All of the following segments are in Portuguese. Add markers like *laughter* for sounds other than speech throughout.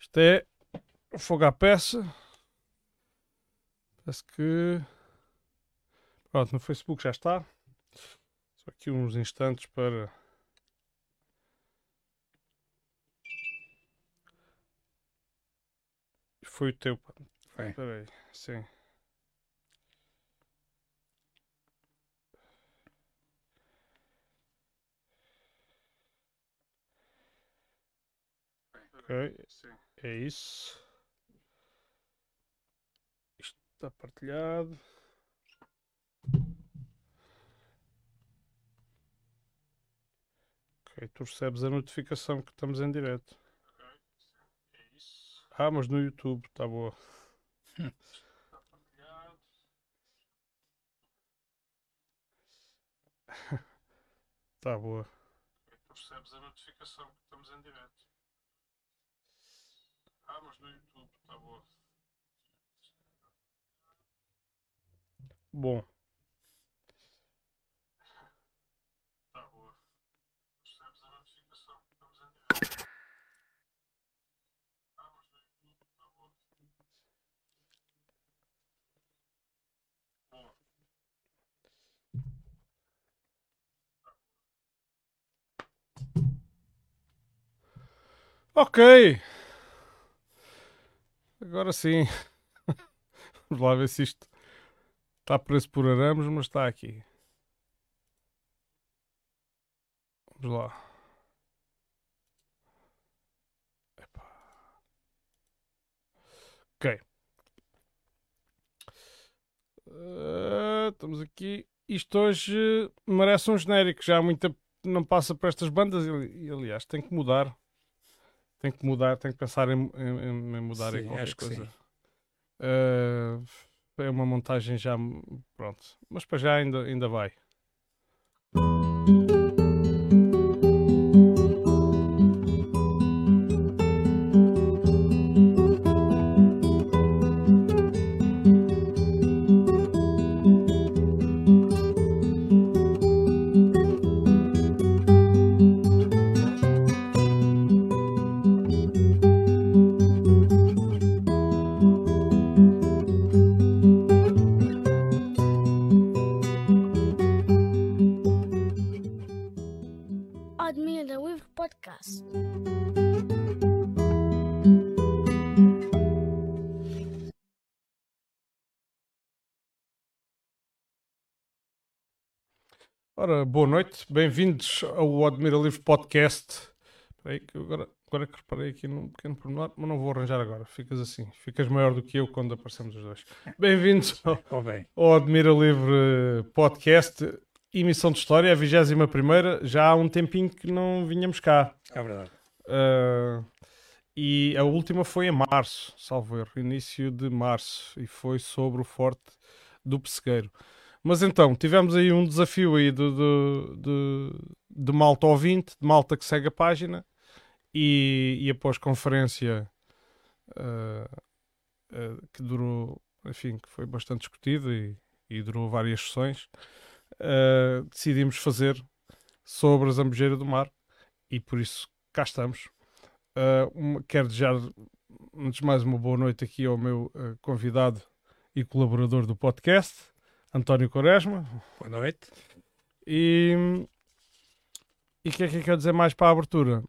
Isto é fogo à peça. Parece que. Pronto, no Facebook já está. Só aqui uns instantes para. Foi o teu. Foi. Espera aí, sim. Ok, é isso. Isto está partilhado. Ok, tu recebes a notificação que estamos em direto. Ah, mas no YouTube, está boa. Está *laughs* boa. Tu recebes a notificação que estamos em direto. Mas no YouTube, está boa. Bom. Está boa. Recebes a notificação que estamos em direto. Mas no YouTube, boa. Bom. Ok. Agora sim. *laughs* Vamos lá ver se isto está preso por arames, mas está aqui. Vamos lá. Ok. Eh, estamos aqui. Isto hoje merece um genérico. Já muita não passa para estas bandas e, aliás tem que mudar. Tem que mudar, tem que pensar em, em- em mudar em Sim, qualquer acho que coisa. Eh, é uma montagem já pronto, mas para já ainda, ainda vai. Podcast. Ora, boa noite, bem-vindos ao Admira Livre Podcast. Espera aí, que eu agora, agora que reparei aqui num pequeno pormenor, mas não vou arranjar agora. Ficas assim, ficas maior do que eu quando aparecemos os dois. Bem-vindos *laughs* ao, ao Admira Livre Podcast, emissão de história, a 21 primeira. Já há um tempinho que não vinhamos cá. É verdade. Uh, e a última foi em março, salvo erro, início de março, e foi sobre o Forte do Pessegueiro. Mas então, tivemos aí um desafio aí de, de, de, de malta ouvinte, de malta que segue a página, e, e após conferência uh, uh, que durou, enfim, que foi bastante discutida e, e durou várias sessões, uh, decidimos fazer sobre a Zambujeira do Mar, e por isso cá estamos. Uh, uma- quero desejar, antes mais, uma boa noite aqui ao meu uh, convidado e colaborador do podcast, António Quaresma. Boa noite. E o que é que eu quero dizer mais para a abertura?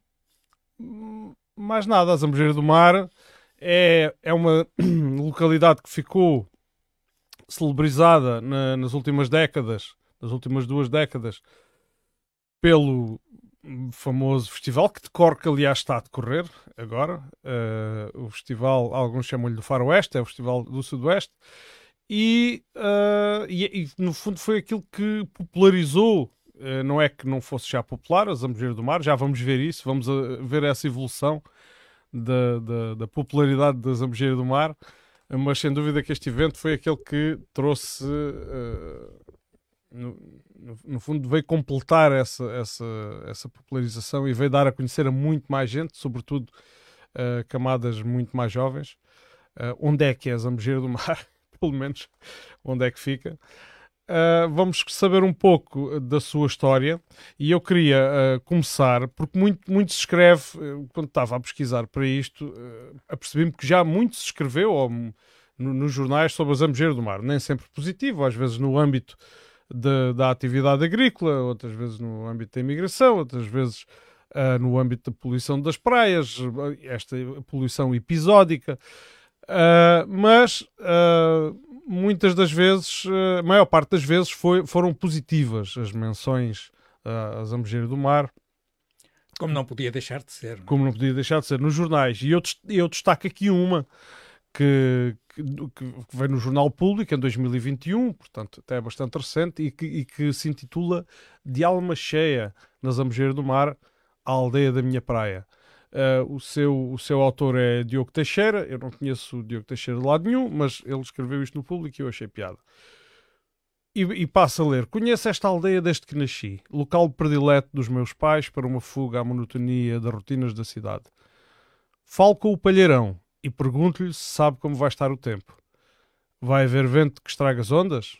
Mais nada, a Zambujeira do Mar é, é uma *clears throat* localidade que ficou celebrizada na- nas últimas décadas, nas últimas duas décadas, pelo famoso festival que decorre, que aliás está a decorrer agora. Eh, o festival, alguns chamam-lhe do Faroeste, é o Festival do Sudoeste. E, eh, e- e, no fundo foi aquilo que popularizou, eh, não é que não fosse já popular, a Zambujeira do Mar, já vamos ver isso, vamos ver essa evolução da, da, da popularidade da Zambujeira do Mar, mas sem dúvida que este evento foi aquele que trouxe, eh, no, no- fundo, veio completar essa, essa, essa popularização e veio dar a conhecer a muito mais gente, sobretudo eh, camadas muito mais jovens. Eh, onde é que é Zambujeira do Mar? *laughs* Pelo menos, onde é que fica? Uh, vamos saber um pouco da sua história e eu queria uh, começar, porque muito, muito se escreve, uh, quando estava a pesquisar para isto, apercebi-me que já muito se escreveu ou, no, nos jornais sobre a zambujeira do mar, nem sempre positivo, às vezes no âmbito de, da atividade agrícola, outras vezes no âmbito da imigração, outras vezes no âmbito da poluição das praias, esta poluição episódica. mas muitas das vezes, a maior parte das vezes, foi, foram positivas as menções à Zambujeira do Mar. Como não podia deixar de ser. Não? É? Como não podia deixar de ser nos jornais. E eu, eu destaco aqui uma que, que, que no Jornal Público em 2021, portanto até é bastante recente, e que, e que se intitula De Alma Cheia na Zambujeira do Mar, a aldeia da minha praia. Uh, o, seu, o seu autor é Diogo Teixeira. Eu não conheço o Diogo Teixeira de lado nenhum, mas ele escreveu isto no público e eu achei piada. E, e passa a ler: Conheço esta aldeia desde que nasci, local predileto dos meus pais para uma fuga à monotonia das rotinas da cidade. Falo com o palheirão e pergunto-lhe se sabe como vai estar o tempo. Vai haver vento que estraga as ondas?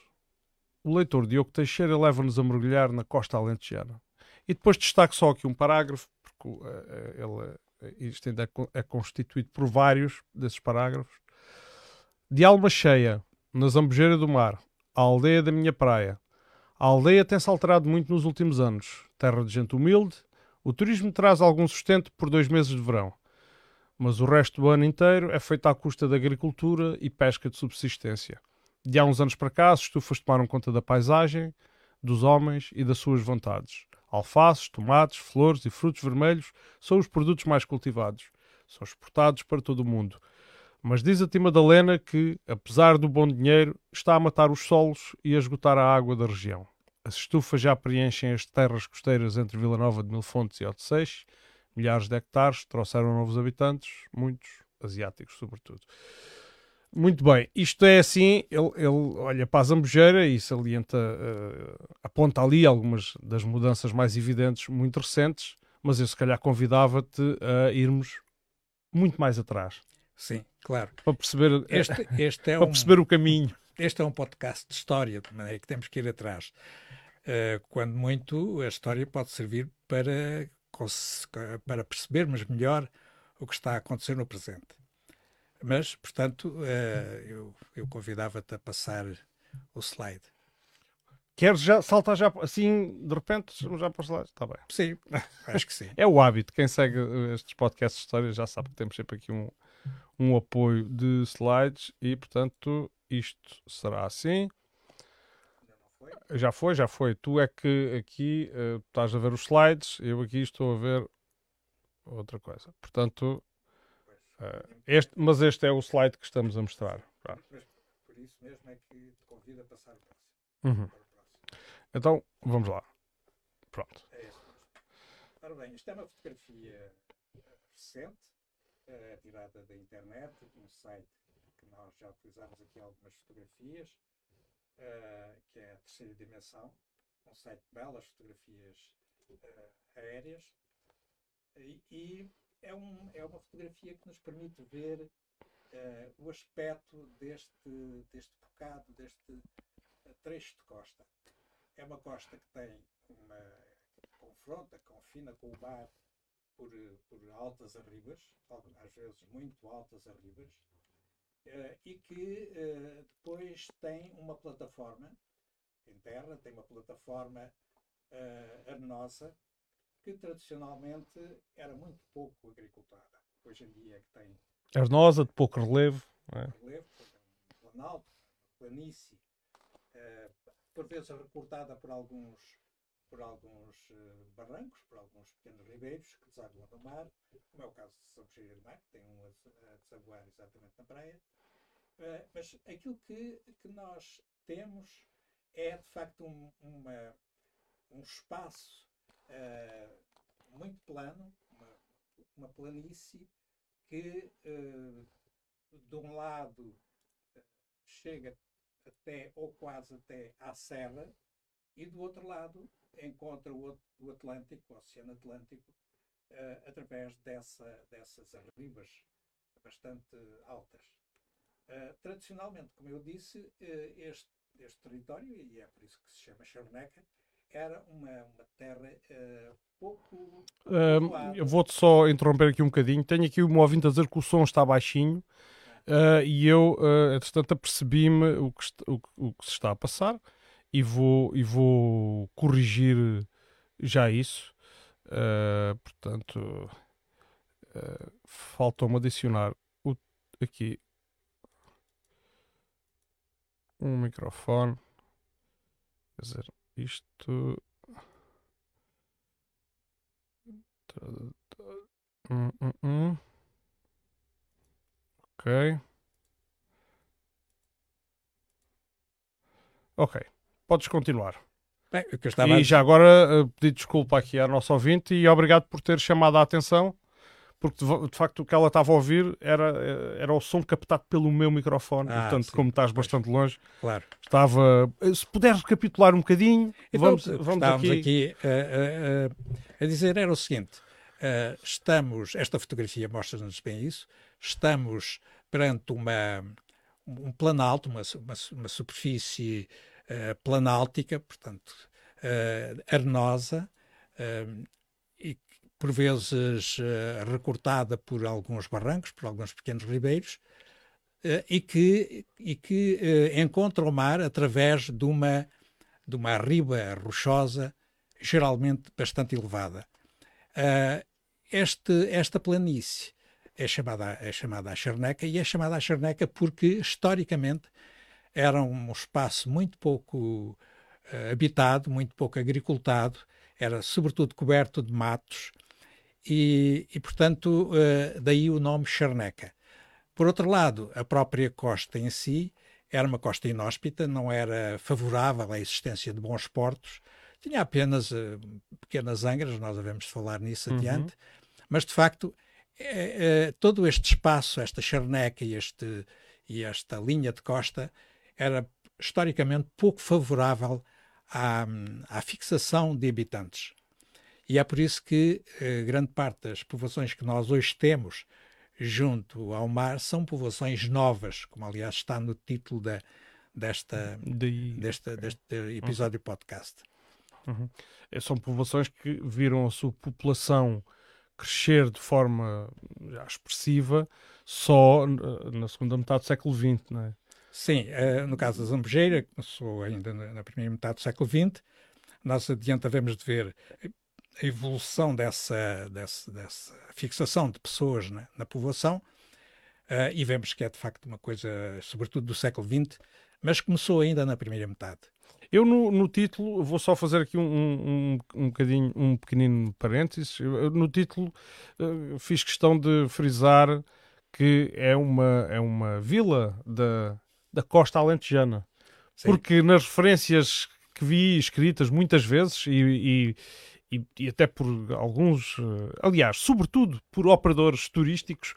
O leitor Diogo Teixeira leva-nos a mergulhar na costa alentejana. E depois destaco só aqui um parágrafo eh, eh, ele, eh, isto ainda é, é constituído por vários desses parágrafos. De alma cheia, na Zambujeira do Mar, a aldeia da minha praia. A aldeia tem-se alterado muito nos últimos anos. Terra de gente humilde, o turismo traz algum sustento por dois meses de verão. Mas o resto do ano inteiro é feito à custa da agricultura e pesca de subsistência. De há uns anos para cá, as estufas tomaram conta da paisagem, dos homens e das suas vontades. Alfaces, tomates, flores e frutos vermelhos são os produtos mais cultivados. São exportados para todo o mundo. Mas diz a Tia Madalena que, apesar do bom dinheiro, está a matar os solos e a esgotar a água da região. As estufas já preenchem as terras costeiras entre Vila Nova de Mil Fontes e Odeceixe. Milhares de hectares trouxeram novos habitantes, muitos asiáticos, sobretudo. Muito bem, isto é assim, ele, ele olha para a Zambujeira e salienta, uh, aponta ali algumas das mudanças mais evidentes, muito recentes, mas eu se calhar convidava-te a irmos muito mais atrás. Sim, claro. Para perceber, este, este é *laughs* para um, perceber o caminho. Este é um podcast de história, de maneira que temos que ir atrás. Uh, quando muito, a história pode servir para, para percebermos melhor o que está a acontecer no presente. Mas, portanto, uh, eu, eu convidava-te a passar o slide. Queres já saltar já assim, de repente, já para o slide? Está bem. Sim, acho que sim. *laughs* é o hábito. Quem segue estes podcasts de história já sabe que temos sempre aqui um, um apoio de slides e, portanto, isto será assim. Já foi, já foi. Tu é que aqui uh, estás a ver os slides, eu aqui estou a ver outra coisa. Portanto, Uh, este, mas este é o slide que estamos a mostrar. Mas por isso mesmo é que te convido a passar o próximo. Uhum. Então, vamos lá. Pronto. É este. Ora bem, isto é uma fotografia recente, é tirada da internet, de um site que nós já utilizamos aqui algumas fotografias, uh, que é a terceira dimensão, site de belas fotografias uh, aéreas. E, e é, um, é uma fotografia que nos permite ver uh, o aspecto deste, deste bocado, deste trecho de costa. É uma costa que tem uma confronta, confina com o mar por, por altas arribas, às vezes muito altas arribas, uh, e que depois tem uma plataforma em terra, tem uma plataforma arenosa que tradicionalmente era muito pouco agricultada. Hoje em dia é que tem. Arnosa, de pouco relevo. É? Relevo, um planalto, planície, uh, por vezes recortada por alguns, por alguns uh, barrancos, por alguns pequenos ribeiros que desaguam no mar, como é o caso de São Cheio de Mar, que tem um a desaguar exatamente na praia. Uh, mas aquilo que, que nós temos é de facto um, uma, um espaço uh, muito plano, uma, uma planície que de um lado chega até ou quase até à serra e do outro lado encontra o, o Atlântico, o Oceano Atlântico, uh, através dessa, dessas arribas bastante altas. Uh, tradicionalmente, como eu disse, uh, este, deste território, e é por isso que se chama Charneca, era uma, uma terra uh, pouco. Uh, eu vou-te só interromper aqui um bocadinho. Tenho aqui um ouvinte a dizer que o som está baixinho. Uh, e eu, uh, entretanto, apercebi-me o, o, o, que se está a passar e vou, e vou corrigir já isso. Uh, portanto, uh, faltou-me adicionar o, aqui um microfone. Quer dizer, isto. Hum, hum, hum. Ok. Ok. Podes continuar. Bem, e já agora uh, pedir desculpa aqui à nossa ouvinte e obrigado por ter chamado a atenção, porque de, de facto o que ela estava a ouvir era, eh, era o som captado pelo meu microfone. Ah, Portanto, sim, como estás pois. bastante longe, claro. estava. Eh, se puderes recapitular um bocadinho, então, vamos, vamos aqui, aqui uh, uh, a dizer era o seguinte: estamos, esta fotografia mostra-nos bem isso, estamos perante uma, um planalto, uma, uma, uma superfície uh, planáltica, portanto, uh, arenosa, uh, e por vezes recortada por alguns barrancos, por alguns pequenos ribeiros, e que, e que encontra o mar através de uma, de uma riba rochosa, geralmente bastante elevada. este, esta planície é chamada, é chamada a Charneca e é chamada a Charneca porque, historicamente, era um espaço muito pouco uh, habitado, muito pouco agricultado, era sobretudo coberto de matos e, e portanto, uh, daí o nome Charneca. Por outro lado, a própria costa em si era uma costa inóspita, não era favorável à existência de bons portos, tinha apenas uh, pequenas angras, nós devemos falar nisso uhum. adiante, mas de facto é, é, todo este espaço, esta charneca e, este, e esta linha de costa era historicamente pouco favorável à, à fixação de habitantes. E é por isso que eh, grande parte das povoações que nós hoje temos junto ao mar são povoações novas, como aliás está no título da, desta, de... desta, deste episódio uhum. podcast. Uhum. São povoações que viram a sua população crescer de forma já expressiva só na segunda metade do século XX, não é? Sim, uh, no caso da Zambujeira, começou ainda na, primeira metade do século XX, nós adiante de ver a evolução dessa, dessa, dessa fixação de pessoas na, na povoação uh, e vemos que é de facto uma coisa, sobretudo do século XX, mas começou ainda na primeira metade. Eu no, no, título, vou só fazer aqui um, um, um, bocadinho, um pequenino parênteses. Eu, no título uh, fiz questão de frisar que é uma, é uma vila da, da costa alentejana. Sim. Porque nas referências que vi escritas muitas vezes e, e e, e, até por alguns, uh, aliás, sobretudo por operadores turísticos,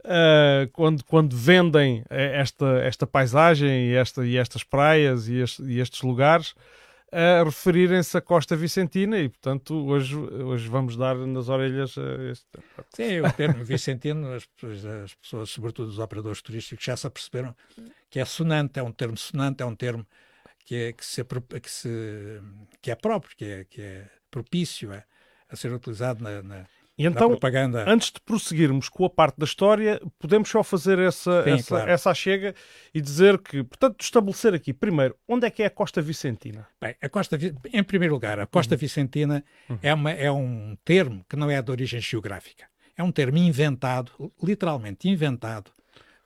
uh, quando, quando vendem eh, esta, esta paisagem e, esta, e estas praias e, este, e estes lugares, a referirem-se à Costa Vicentina e, portanto, hoje, hoje vamos dar nas orelhas a este. Sim, o termo Vicentino, as as pessoas, sobretudo os operadores turísticos, já se aperceberam que é sonante, é um termo sonante, é um termo que é, que se, que se, que é próprio, que é, que é propício a, a ser utilizado na, na e então, antes de prosseguirmos com a parte da história, podemos só fazer essa, Sim, essa, claro. essa chega e dizer que, portanto, estabelecer aqui, primeiro, onde é que é a Costa Vicentina? Bem, a Costa, em primeiro lugar, a Costa uhum. Vicentina uhum. É, uma, é um termo que não é de origem geográfica. É um termo inventado, literalmente inventado,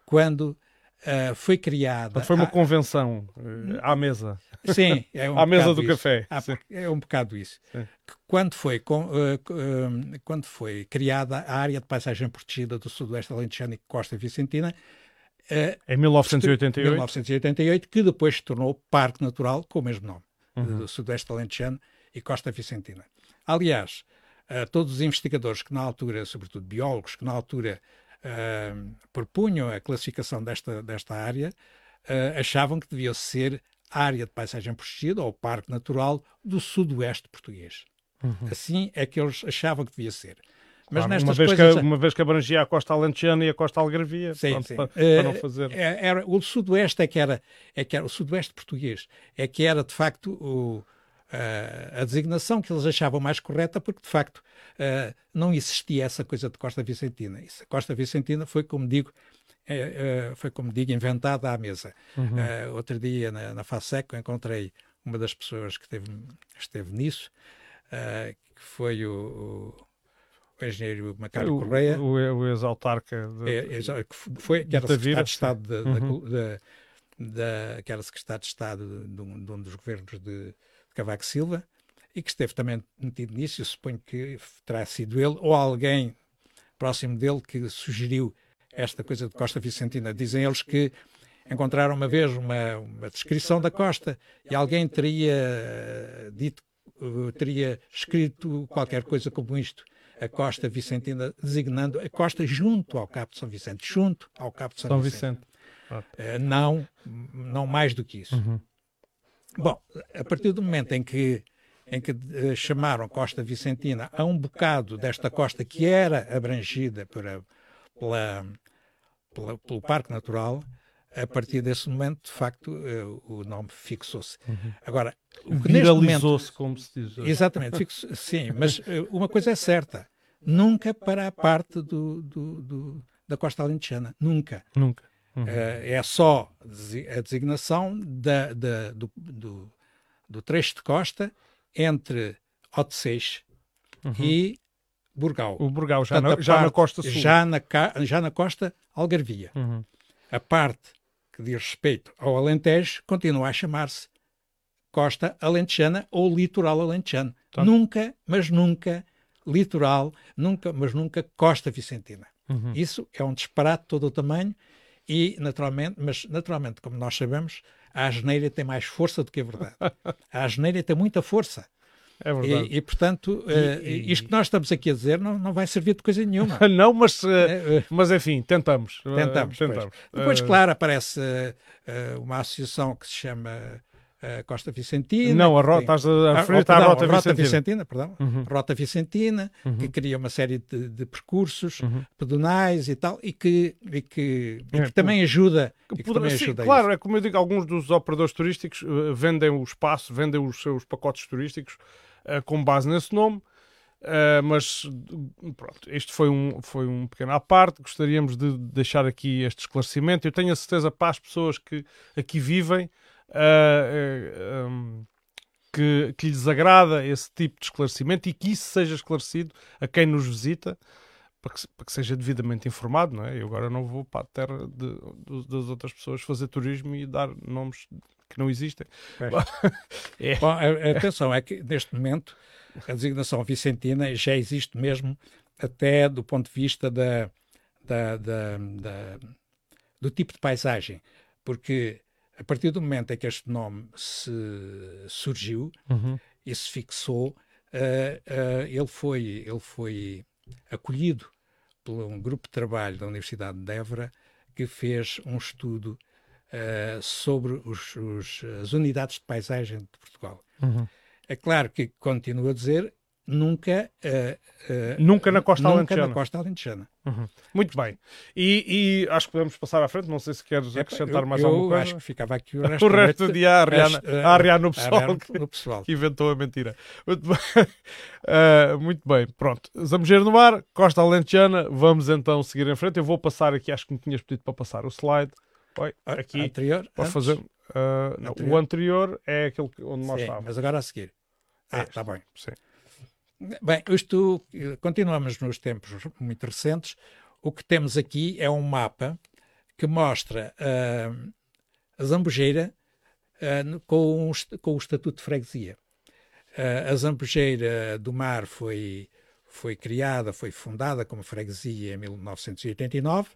quando uh, foi criada. Foi uma convenção uh, à mesa. Sim, *laughs* é um à mesa do café. Há, é um bocado isso. Quando foi, com, uh, quando foi criada a área de paisagem protegida do Sudoeste Alentejano e Costa Vicentina, em 1988. 1988, que depois se tornou Parque Natural com o mesmo nome, uhum. do Sudoeste Alentejano e Costa Vicentina. Aliás, todos os investigadores que na altura, sobretudo biólogos, que na altura uh, propunham a classificação desta, desta área, uh, achavam que devia ser área de paisagem protegida ou parque natural do sudoeste português. Uhum. Assim é que eles achavam que devia ser. Mas Claro, uma, vez coisas... que, uma vez que abrangia a costa alentejana e a costa algarvia, Sim, pronto, sim. Para, Eh, para não fazer. é- era, o sudoeste é que era, é que era o sudoeste português, é que era de facto o, a- a designação que eles achavam mais correta, porque de facto eh, não existia essa coisa de Costa Vicentina. Isso, a Costa Vicentina foi, como digo, eh, eh, foi como digo, inventada à mesa. Uhum. Eh, outro dia na, na FASEC eu encontrei uma das pessoas que esteve, esteve nisso, eh, que foi o, o- o engenheiro Macário Correia. o, o ex-autarca de- É, já- que foi, que era secretário de Estado da- Uhum. da- da- que era secretário de Estado de, de um, de um dos governos de, de Cavaco Silva e que esteve também metido nisso. Eu suponho que terá sido ele ou alguém próximo dele que sugeriu esta coisa de Costa Vicentina. Dizem eles que encontraram uma vez uma, uma descrição da costa e alguém teria dito, eh, teria escrito qualquer coisa como isto. A Costa Vicentina, designando a costa junto ao Cabo de São Vicente, junto ao Cabo de São, São Vicente. Vicente. Eh, não, não mais do que isso. Uhum. Bom, a partir do momento em que, em que eh, chamaram Costa Vicentina a um bocado desta costa que era abrangida por a- pela, pela- pelo Parque Natural, a partir desse momento, de facto, eh, o nome fixou-se. Agora, neste momento. Viralizou-se, como se diz. hoje. Exatamente, fixo- sim, mas eh, uma coisa é certa: nunca para a parte do, do- do- da costa alentejana, nunca. Nunca. Uhum. Eh, é só a designação da- da- do, do- do trecho de costa entre Odeceixe e Burgal. Uhum. O Burgal, já, Portanto, na, já na parte- costa sul. Já na, já na costa Algarvia. Uhum. A parte que diz respeito ao Alentejo continua a chamar-se Costa Alentejana ou Litoral Alentejano. Tá. Nunca, mas nunca litoral, nunca, mas nunca Costa Vicentina. Uhum. Isso é um disparate de todo o tamanho e naturalmente, mas naturalmente, como nós sabemos, a asneira tem mais força do que a verdade. A asneira tem muita força. É verdade. E, e, portanto, eh, e- isto que nós estamos aqui a dizer não, não vai servir de coisa nenhuma. *laughs* Não, mas, eh, Eh, mas enfim, tentamos. Tentamos, tentamos. Depois, Eh, claro, aparece uma associação que se chama Costa Vicentina. Não, a que rota, estás a Ah, referir à Rota Vicentina. Vicentina, perdão. Uhum. Rota Vicentina, que Uhum. cria uma série de, de percursos Uhum. pedonais e tal, e que, e que, e É, que também ajuda. E que Poderá- também sim, ajuda claro, é como eu digo, alguns dos operadores turísticos eh, vendem o espaço, vendem os seus pacotes turísticos eh, com base nesse nome. eh, mas pronto, isto foi um, foi um pequeno à parte. Gostaríamos de deixar aqui este esclarecimento. Eu tenho a certeza para as pessoas que aqui vivem eh, um, que, que lhes agrada esse tipo de esclarecimento e que isso seja esclarecido a quem nos visita para que, para que seja devidamente informado, não é? Eu agora não vou para a terra de- do- das outras pessoas fazer turismo e dar nomes que não existem. *laughs* É. Bom, a- a- atenção, é que neste momento a designação vicentina já existe mesmo até do ponto de vista da, da- da- da- do tipo de paisagem, porque a partir do momento em que este nome se surgiu e se fixou, eh, eh, ele, foi, ele foi acolhido por um grupo de trabalho da Universidade de Évora que fez um estudo eh, sobre os- os- as unidades de paisagem de Portugal. É claro que, continuo a dizer, nunca, eh, eh, Nunca na costa nunca alentejana. na costa alentejana. Muito bem. E, e acho que podemos passar à frente. Não sei se queres acrescentar eu, mais eu alguma coisa. acho que ficava aqui o resto, *laughs* O resto do dia a a arriar no a pessoal que, no pessoal. *laughs* que inventou a mentira. Muito bem. Ah, *laughs* muito bem. Pronto. Zambujeiro no mar, Costa Alentejana. Vamos então seguir em frente. Eu vou passar aqui, acho que me tinhas pedido para passar o slide. Oi, A- aqui. anterior, Para antes? fazer. ah, não, Anterior. o anterior é aquele que- onde nós Sim, estávamos. mas agora a seguir. Ah, Este. está bem. Sim. Bem, isto, continuamos nos tempos muito recentes. O que temos aqui é um mapa que mostra ah, a Zambujeira no- com, est- com o Estatuto de Freguesia. Ah, a Zambujeira do Mar foi, foi criada, foi fundada como freguesia em 1989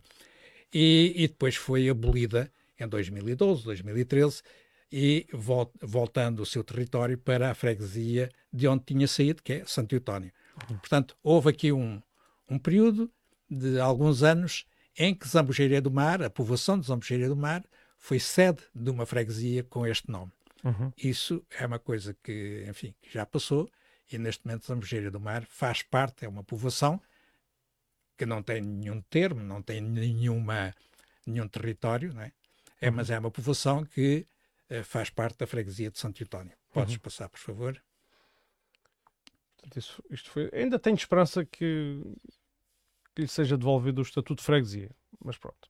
e, e depois foi abolida em 2012, 2013 e vol- voltando o seu território para a freguesia de onde tinha saído, que é Santo Eutónio. Portanto, houve aqui um, um período de alguns anos em que Zambujeira do Mar, a povoação de Zambujeira do Mar, foi sede de uma freguesia com este nome. Uhum. Isso é uma coisa que, enfim, que já passou e neste momento Zambujeira do Mar faz parte, é uma povoação que não tem nenhum termo, não tem nenhuma, nenhum território, não é? é mas é uma povoação que faz parte da freguesia de Santo António. Podes Uhum. passar, por favor? Isso- isto foi... Ainda tenho esperança que... que lhe seja devolvido o estatuto de freguesia. Mas pronto.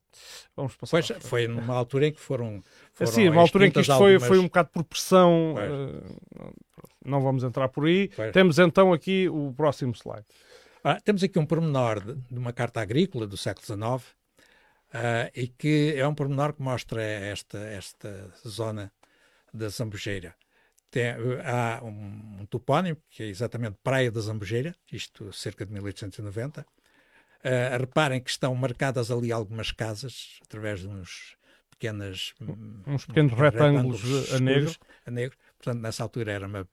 Vamos passar. Pois, foi numa altura em que foram. foram Assim, uma altura em que isto extintas foi, algumas- foi um bocado por pressão. Eh, não- não vamos entrar por aí. Pois. Temos então aqui o próximo slide. Ah, temos aqui um pormenor de, de uma carta agrícola do século XIX ah, e que é um pormenor que mostra esta, esta zona da Zambujeira. Tem, há um, um topónimo que é exatamente Praia da Zambujeira, isto cerca de 1890. Ah, reparem que estão marcadas ali algumas casas através de uns pequenas, hum, Uns pequenos retângulos a escuros, negro. a negro. Portanto, nessa altura era uma,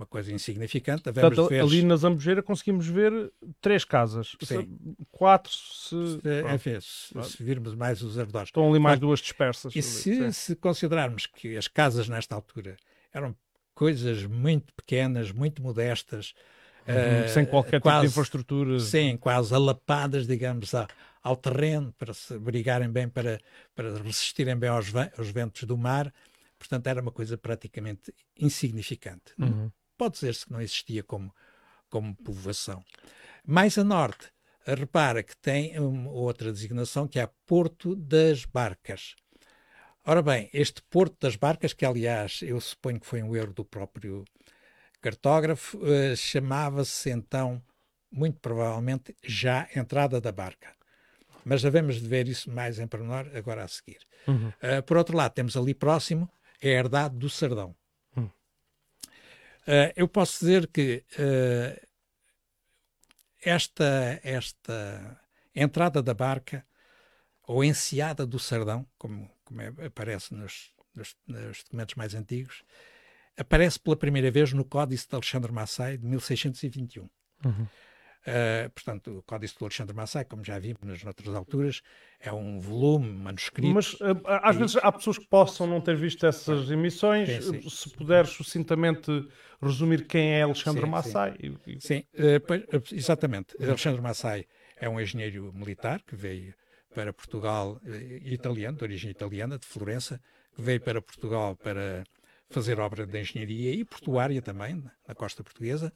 uma coisa insignificante. Portanto, ali na Zambujeira conseguimos ver três casas. Sim. Quatro se, se, enfim, se, se virmos mais os arredores. estão ali mais Claro. duas dispersas. E se, se considerarmos que as casas nesta altura eram coisas muito pequenas, muito modestas, Uhum, eh, sem qualquer tipo quase, de infraestrutura. Sim, quase alapadas, digamos, a- ao terreno, para se brigarem bem, para, para resistirem bem aos, aos ventos do mar. Portanto, era uma coisa praticamente insignificante. Uhum. Pode dizer-se que não existia como, como povoação. Mais a norte, repara que tem outra designação que é Porto das Barcas. Ora bem, este Porto das Barcas, que aliás eu suponho que foi um erro do próprio cartógrafo, eh, chamava-se então, muito provavelmente, já Entrada da Barca. Mas devemos de ver isso mais em pormenor agora a seguir. Uhum. Uh, por outro lado, temos ali próximo a herdade do Sardão. Uh, eu posso dizer que uh, esta, esta entrada da barca, ou enseada do Sardão, como, como é- aparece nos, nos- nos documentos mais antigos, aparece pela primeira vez no Códice de Alexandre Massai de 1621. Uhum. Uh, portanto, o Códice de Alexandre Massai, como já vimos nas outras alturas, é um volume manuscrito. Mas eh, às vezes há pessoas que possam não ter visto essas emissões. Sim, sim. Se puderes sucintamente resumir quem é Alexandre Sim, sim. Massai. e- e- Sim, eh, pois, eh, exatamente. Alexandre Massai é um engenheiro militar que veio para Portugal, italiano, de origem italiana, de Florença, que veio para Portugal para fazer obra de engenharia e portuária também, na costa portuguesa,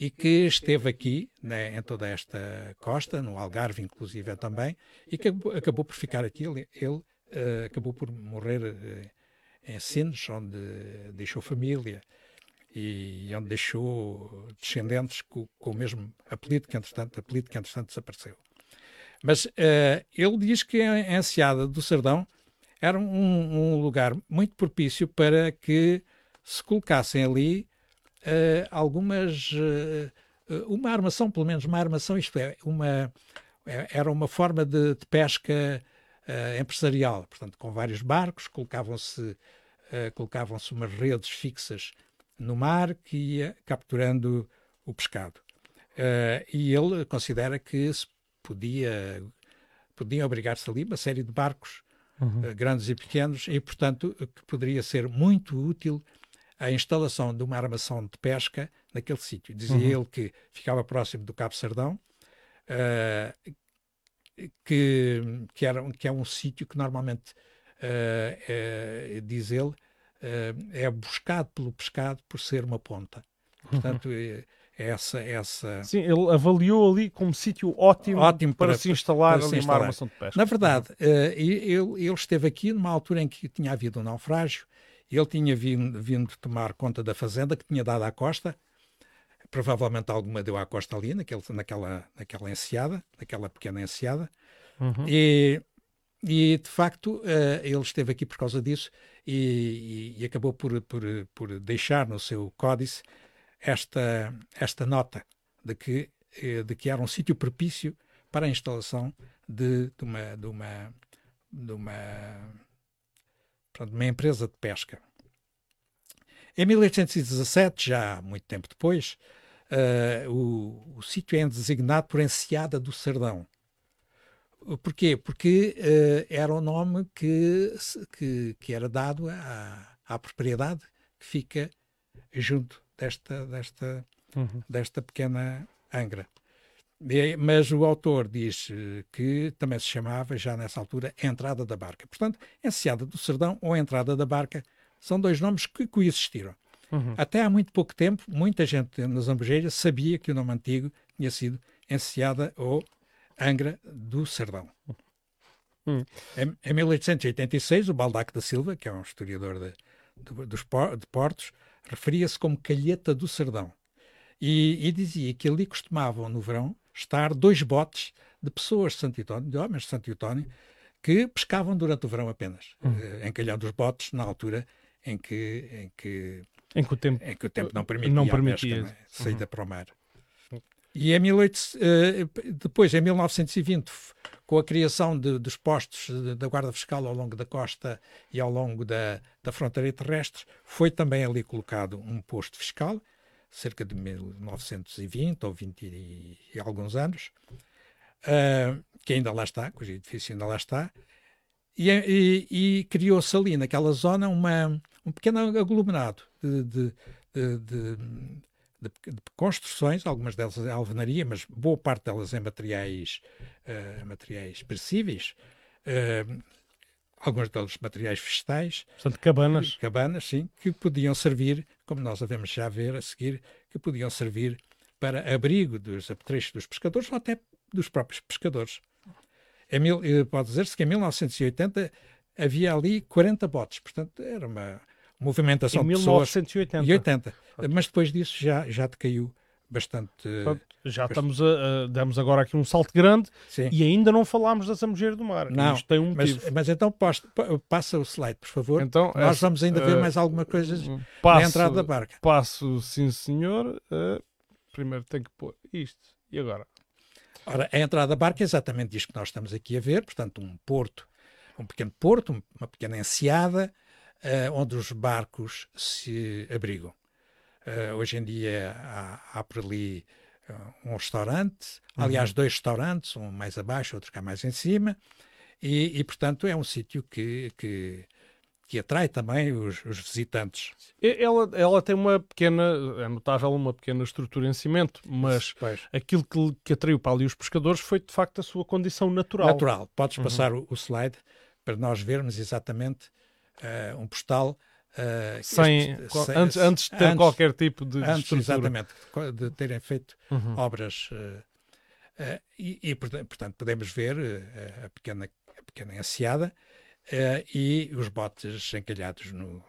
e que esteve aqui né, em toda esta costa, no Algarve inclusive também, e que acabou, por ficar aqui. Ele, ele, eh, acabou por morrer eh, em Sines, onde deixou família e onde deixou descendentes com, com o mesmo apelido que, entretanto, apelido que, entretanto, desapareceu. Mas eh, ele diz que a Enseada do Sardão era um, um lugar muito propício para que se colocassem ali algumas. eh, eh, uma armação, pelo menos uma armação, isto é, uma, eh, era uma forma de, de pesca eh, empresarial, portanto, com vários barcos, colocavam-se eh, colocavam-se umas redes fixas no mar que ia capturando o pescado. Eh, e ele considera que se podia, podiam obrigar-se ali uma série de barcos, eh, grandes e pequenos, e, portanto, que poderia ser muito útil a instalação de uma armação de pesca naquele sítio. Dizia ele que ficava próximo do Cabo Sardão, eh, que, que, era, que é um sítio que normalmente, eh, diz ele, eh, é buscado pelo pescado por ser uma ponta. Portanto, é, é essa, essa, Sim, ele avaliou ali como sítio ótimo, Ótimo para, para- se instalar para se ali instalar. uma armação de pesca. Na verdade, eh, ele, ele esteve aqui numa altura em que tinha havido um naufrágio, ele tinha vindo, vindo tomar conta da fazenda que tinha dado à costa, provavelmente alguma deu à costa ali, naquele, naquela, naquela enseada, naquela pequena enseada, Uhum. e, e, de facto eh, ele esteve aqui por causa disso e, e- e acabou por, por, por deixar no seu códice esta, esta nota de que, eh, de que era um sítio propício para a instalação de, de uma, de uma, de uma, portanto, uma empresa de pesca. Em 1817, já muito tempo depois, eh, o, o sítio é designado por Enseada do Sardão. Porquê? Porque eh, era o nome que, que, que era dado à, à propriedade que fica junto desta, desta, Uhum. desta pequena angra. Mas o autor diz que também se chamava, já nessa altura, Entrada da Barca. Portanto, Enseada do Serdão ou Entrada da Barca são dois nomes que coexistiram. Uhum. Até há muito pouco tempo, muita gente na Zambujeira sabia que o nome antigo tinha sido Enseada ou Angra do Serdão. Hum. Em, em 1886, o Baldac da Silva, que é um historiador de, de- dos de portos, referia-se como Calheta do Serdão. E, e dizia que ali costumavam, no verão, estar dois botes de pessoas de Santo António, de homens de Santo António, que pescavam durante o verão apenas, eh, encalhando os botes na altura em que, em que Em que o tempo. em que o tempo não permitia, Não a permitia. pesca, não é? saída para o mar. E em 18, eh, depois, em 1920, f- com a criação de- dos postos da Guarda Fiscal ao longo da costa e ao longo da, da fronteira terrestre, foi também ali colocado um posto fiscal, cerca de 1920 ou 20 e, e alguns anos, eh, que ainda lá está, cujo edifício ainda lá está, e, e- e criou-se ali naquela zona uma, um pequeno aglomerado de, de- de- de- construções, algumas delas em alvenaria, mas boa parte delas em materiais, eh, materiais perecíveis, eh, alguns deles materiais vegetais, Portanto, cabanas. cabanas, sim, que podiam servir, como nós devemos já ver a seguir, que podiam servir para abrigo dos apetrechos dos pescadores ou até dos próprios pescadores. Em mil, eh, pode dizer-se que em 1980 havia ali 40 botes, portanto era uma movimentação Em de pessoas. 1980. E 80. Mas depois disso já, já decaiu bastante. Portanto, já estamos a, a- damos agora aqui um salto grande Sim. e ainda não falámos da Zambujeira do Mar. Não, Isto tem um Mas, motivo. mas então pa- passa o slide, por favor. Então, Nós essa- vamos ainda ver eh, mais alguma coisa na passo, entrada da barca. Passo, sim senhor. Eh, primeiro tenho que pôr isto. E agora? Ora, a entrada da barca é exatamente isto que nós estamos aqui a ver, portanto, um porto, um pequeno porto, um- uma pequena enseada, eh, onde os barcos se abrigam. Eh, hoje em dia há, há por ali eh, um restaurante, aliás, dois restaurantes, um mais abaixo, outro cá mais em cima, e, e, portanto, é um sítio que, que, que atrai também os, os visitantes. Ela, ela tem uma pequena, é notável uma pequena estrutura em cimento, mas Pois. aquilo que, que atraiu para ali os pescadores foi de facto a sua condição natural. Natural. Podes passar o, o slide para nós vermos exatamente eh, um postal. Eh, Sem, este- antes, antes de ter antes- qualquer tipo de antes, estrutura. exatamente, de terem feito Uhum. obras. eh, eh, e, e, porta- portanto, podemos ver a, pequena, a pequena enseada e os botes encalhados no,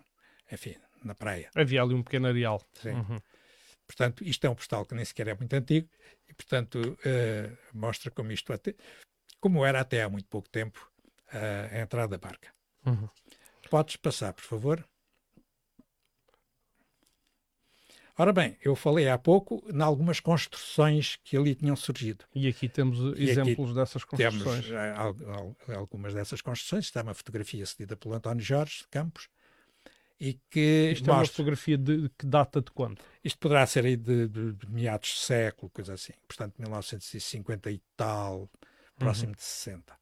enfim, na praia. Havia ali um pequeno areal. Sim. Uhum. Portanto, isto é um postal que nem sequer é muito antigo e, portanto, mostra como isto até, como era até há muito pouco tempo a entrada da barca. Uhum. Podes passar, por favor. Ora bem, eu falei há pouco em algumas construções que ali tinham surgido. E aqui temos uh, E aqui exemplos dessas construções. Temos eh, al- al- algumas dessas construções. Está uma fotografia cedida pelo António Jorge de Campos e que Isto é uma mostra. fotografia de, que data de quando? Isto poderá ser aí de, de- de meados de século, coisa assim. Portanto, 1950 e tal, próximo de 60.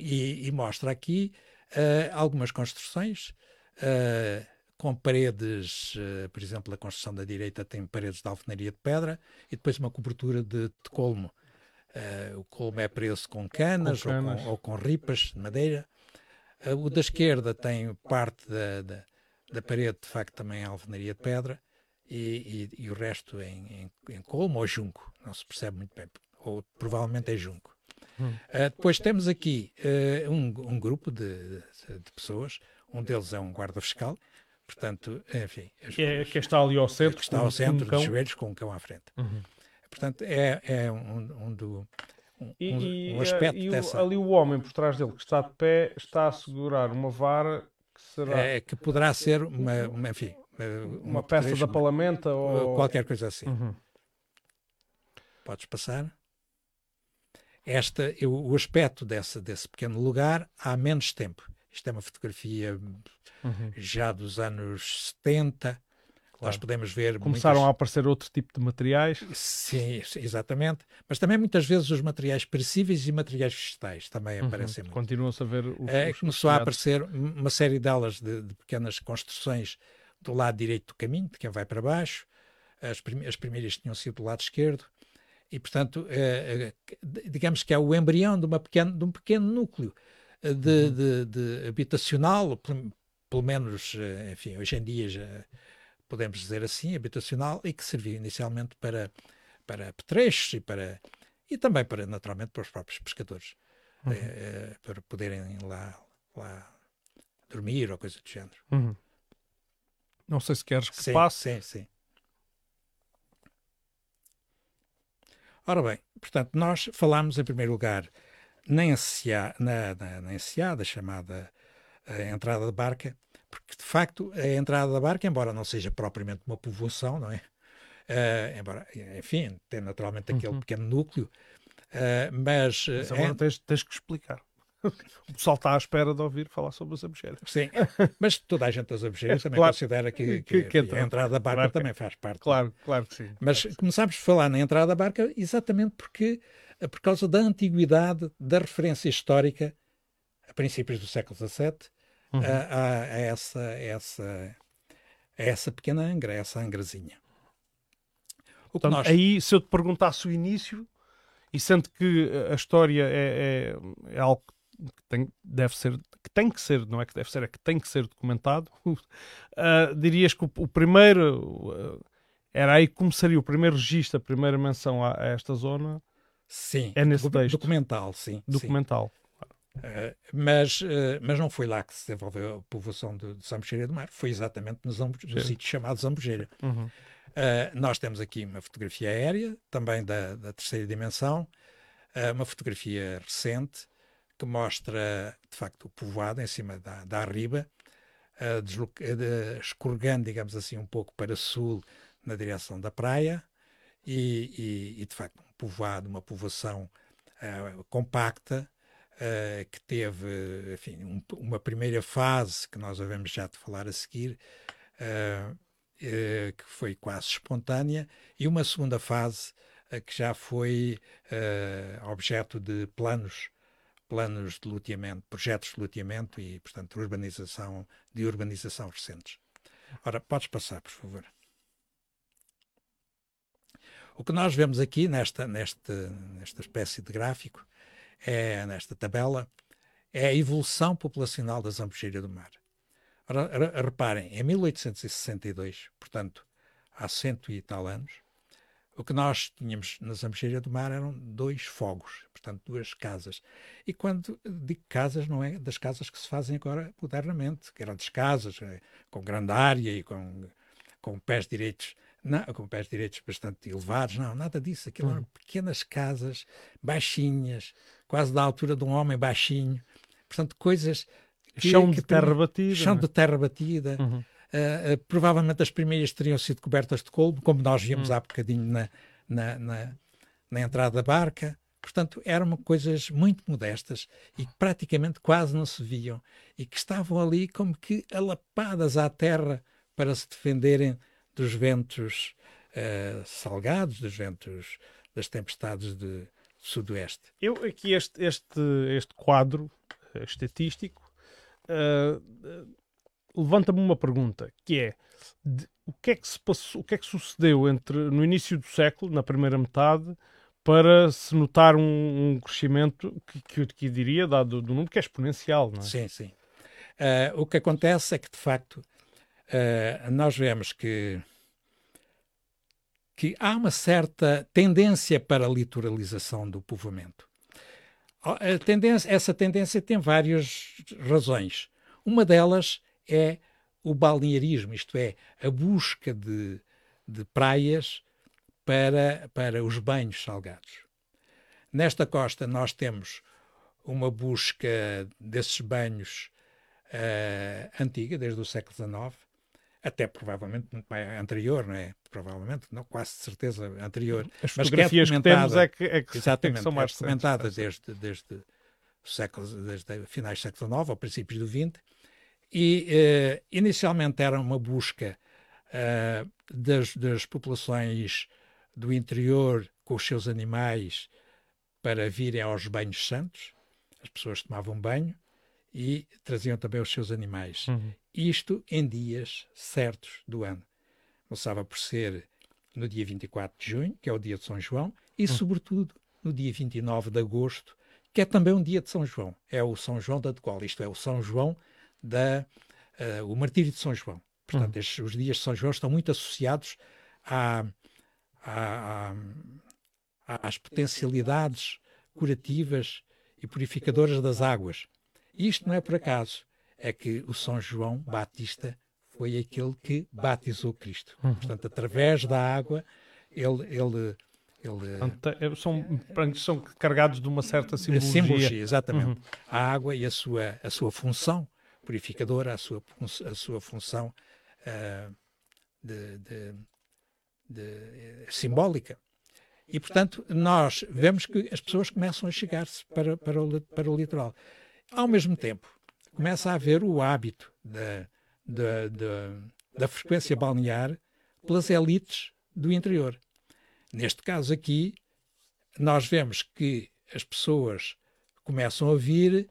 E, e mostra aqui eh, algumas construções eh, com paredes, eh, por exemplo, a construção da direita tem paredes de alvenaria de pedra e depois uma cobertura de, de colmo. Eh, o colmo é preso com canas, Com ou canas. com- Ou, com, ripas de madeira. Eh, o da esquerda tem parte da, da, da parede, de facto, também é alvenaria de pedra e, e- e o resto em, em, em colmo ou junco, não se percebe muito bem, ou provavelmente é junco. Uh, depois temos aqui uh, um, um grupo de- de pessoas, um deles é um guarda fiscal, portanto, enfim, as Que, é, que está ali ao centro. que está ao centro dos joelhos com um cão à frente. Uhum. Portanto, é, é um, um, do, um, E, um- e, um aspecto eh, e o- dessa. ali o homem por trás dele que está de pé está a segurar uma vara que será é, que poderá ser uma, uma, enfim, uma, uma peça da palamenta ou qualquer coisa assim. Uhum. Podes passar. Esta, o aspecto dessa, desse pequeno lugar há menos tempo. Isto é uma fotografia Uhum. já dos anos 70. Nós podemos ver Começaram a muitas... aparecer outro tipo de materiais. Sim, exatamente. Mas também muitas vezes os materiais perecíveis e materiais vegetais também Uhum. aparecem muito. Continua-se a ver os, É, os- começou a aparecer uma série delas de, de pequenas construções do lado direito do caminho, de quem vai para baixo. As, prime- as primeiras tinham sido do lado esquerdo. E, portanto, eh, eh, digamos que é o embrião de, uma pequena, de um pequeno núcleo de, Uhum. de, de habitacional, pelo, menos, eh, enfim, hoje em dia já podemos dizer assim, habitacional, e que servia inicialmente para, para petrechos e, para, e também para, naturalmente, para os próprios pescadores, Uhum. eh, eh, para poderem lá, lá dormir ou coisa do género. Uhum. Não sei se queres que Sim, passe. sim, sim. Ora bem, portanto, nós falámos em primeiro lugar na, encia, na, na, na enseada chamada eh, entrada da barca, porque de facto a entrada da barca, embora não seja propriamente uma povoação, não é? Eh, embora, enfim, tem naturalmente aquele Uhum. pequeno núcleo, eh, mas, Mas agora é- tens, tens que explicar. *laughs* O pessoal está à espera de ouvir falar sobre as abelheiras. sim, mas toda a gente das abelheiras também Claro. considera que, Que- que, que a entra. entrada da barca Claro também faz parte. Claro, claro que sim. Mas começámos a falar na entrada da barca exatamente porque, por causa da antiguidade da referência histórica, a princípios do século XVII, Uhum. a, a- essa, a essa, a essa pequena angra, a essa angrazinha. Portanto, nós... aí, se eu te perguntasse o início, e sendo que a história é, é, é algo que tem, deve ser, que tem que ser, não é que deve ser, é que tem que ser documentado, ah, *laughs* dirias que o, o primeiro ah, era aí que começaria o primeiro registro, a primeira menção a, a esta zona Sim, é nesse texto. documental, sim. sim. documental. Eh, mas, eh, mas não foi lá que se desenvolveu a povoação de, de Zambujeira do Mar, foi exatamente no, Zambu- no Sim. sítio chamado Zambujeira. Uhum. Uh, nós temos aqui uma fotografia aérea, também da, da terceira dimensão, uh, uma fotografia recente que mostra, de facto, o povoado em cima da, da arriba, uh, de- escorregando, digamos assim, um pouco para sul na direção da praia e, e- e, de facto, povoado, uma povoação uh, compacta uh, que teve, enfim, um- uma primeira fase que nós havemos já de falar a seguir, uh, que foi quase espontânea, e uma segunda fase que já foi objeto de planos, planos de loteamento, projetos de loteamento e, portanto, urbanização, de urbanização recentes. Ora, podes passar, por favor. O que nós vemos aqui nesta, neste, nesta espécie de gráfico, é, nesta tabela, é a evolução populacional da Zambujeira do Mar. Reparem, em 1862, portanto, há cento e tal anos, o que nós tínhamos na Zambujeira do Mar eram dois fogos, portanto, duas casas. E quando digo casas, não é das casas que se fazem agora modernamente, grandes casas, eh, com grande área e com, com pés direitos, não, com pés direitos bastante elevados, não, nada disso. Aquilo eram pequenas casas, baixinhas, quase da altura de um homem baixinho. Portanto, coisas que- Chão que de terra batida. chão é? de terra batida. Uhum. Uh, uh, provavelmente as primeiras teriam sido cobertas de colmo, como nós víamos Hum. há bocadinho na, na, na, na entrada da barca. Portanto, eram coisas muito modestas e que praticamente quase não se viam e que estavam ali como que alapadas à terra para se defenderem dos ventos uh, salgados, dos ventos das tempestades de sudoeste. Eu aqui este, este, este quadro eh, estatístico eh, levanta-me uma pergunta que é de- o que é que se passou, o que é que sucedeu entre no início do século, na primeira metade, para se notar um, um crescimento que, que eu que diria, dado do número, que é exponencial, não é? Sim, sim. Uh, o que acontece é que, de facto, uh, nós vemos que, que há uma certa tendência para a litoralização do povoamento. Tendência, essa tendência tem várias razões. Uma delas é o balnearismo, isto é, a busca de, de praias para, para os banhos salgados. Nesta costa nós temos uma busca desses banhos uh, antiga, desde o século XIX, até provavelmente anterior, não é? Provavelmente, não, quase de certeza anterior. As Mas fotografias que, temos é que, é que, Exatamente, é que são mais é documentada recentes. desde, desde, o século, desde finais do século XIX ou princípios do XX. E eh, inicialmente era uma busca eh, das, das populações do interior com os seus animais para virem aos banhos santos. As pessoas tomavam banho e traziam também os seus animais. Uhum. Isto em dias certos do ano. Começava por ser no dia 24 de junho, que é o dia de São João, e, Hum. sobretudo, no dia 29 de agosto, que é também um dia de São João. É o São João da Degola, isto é, o São João da. eh, o martírio de São João. Portanto, estes- os dias de São João estão muito associados à- à- à- às potencialidades curativas e purificadoras das águas. Isto não é por acaso. É que o São João Batista foi aquele que batizou Cristo. Portanto, através da água, ele, ele, ele é- são, são carregados de uma certa simbologia. simbologia, exatamente. A água e a sua, a sua função purificadora, a sua, a sua função ah, de, de- de, simbólica. E, portanto, nós vemos que as pessoas começam a chegar-se para, para, o, para o litoral. Ao mesmo tempo, começa a haver o hábito da, da, da, da frequência balnear pelas elites do interior. Neste caso aqui, nós vemos que as pessoas começam a vir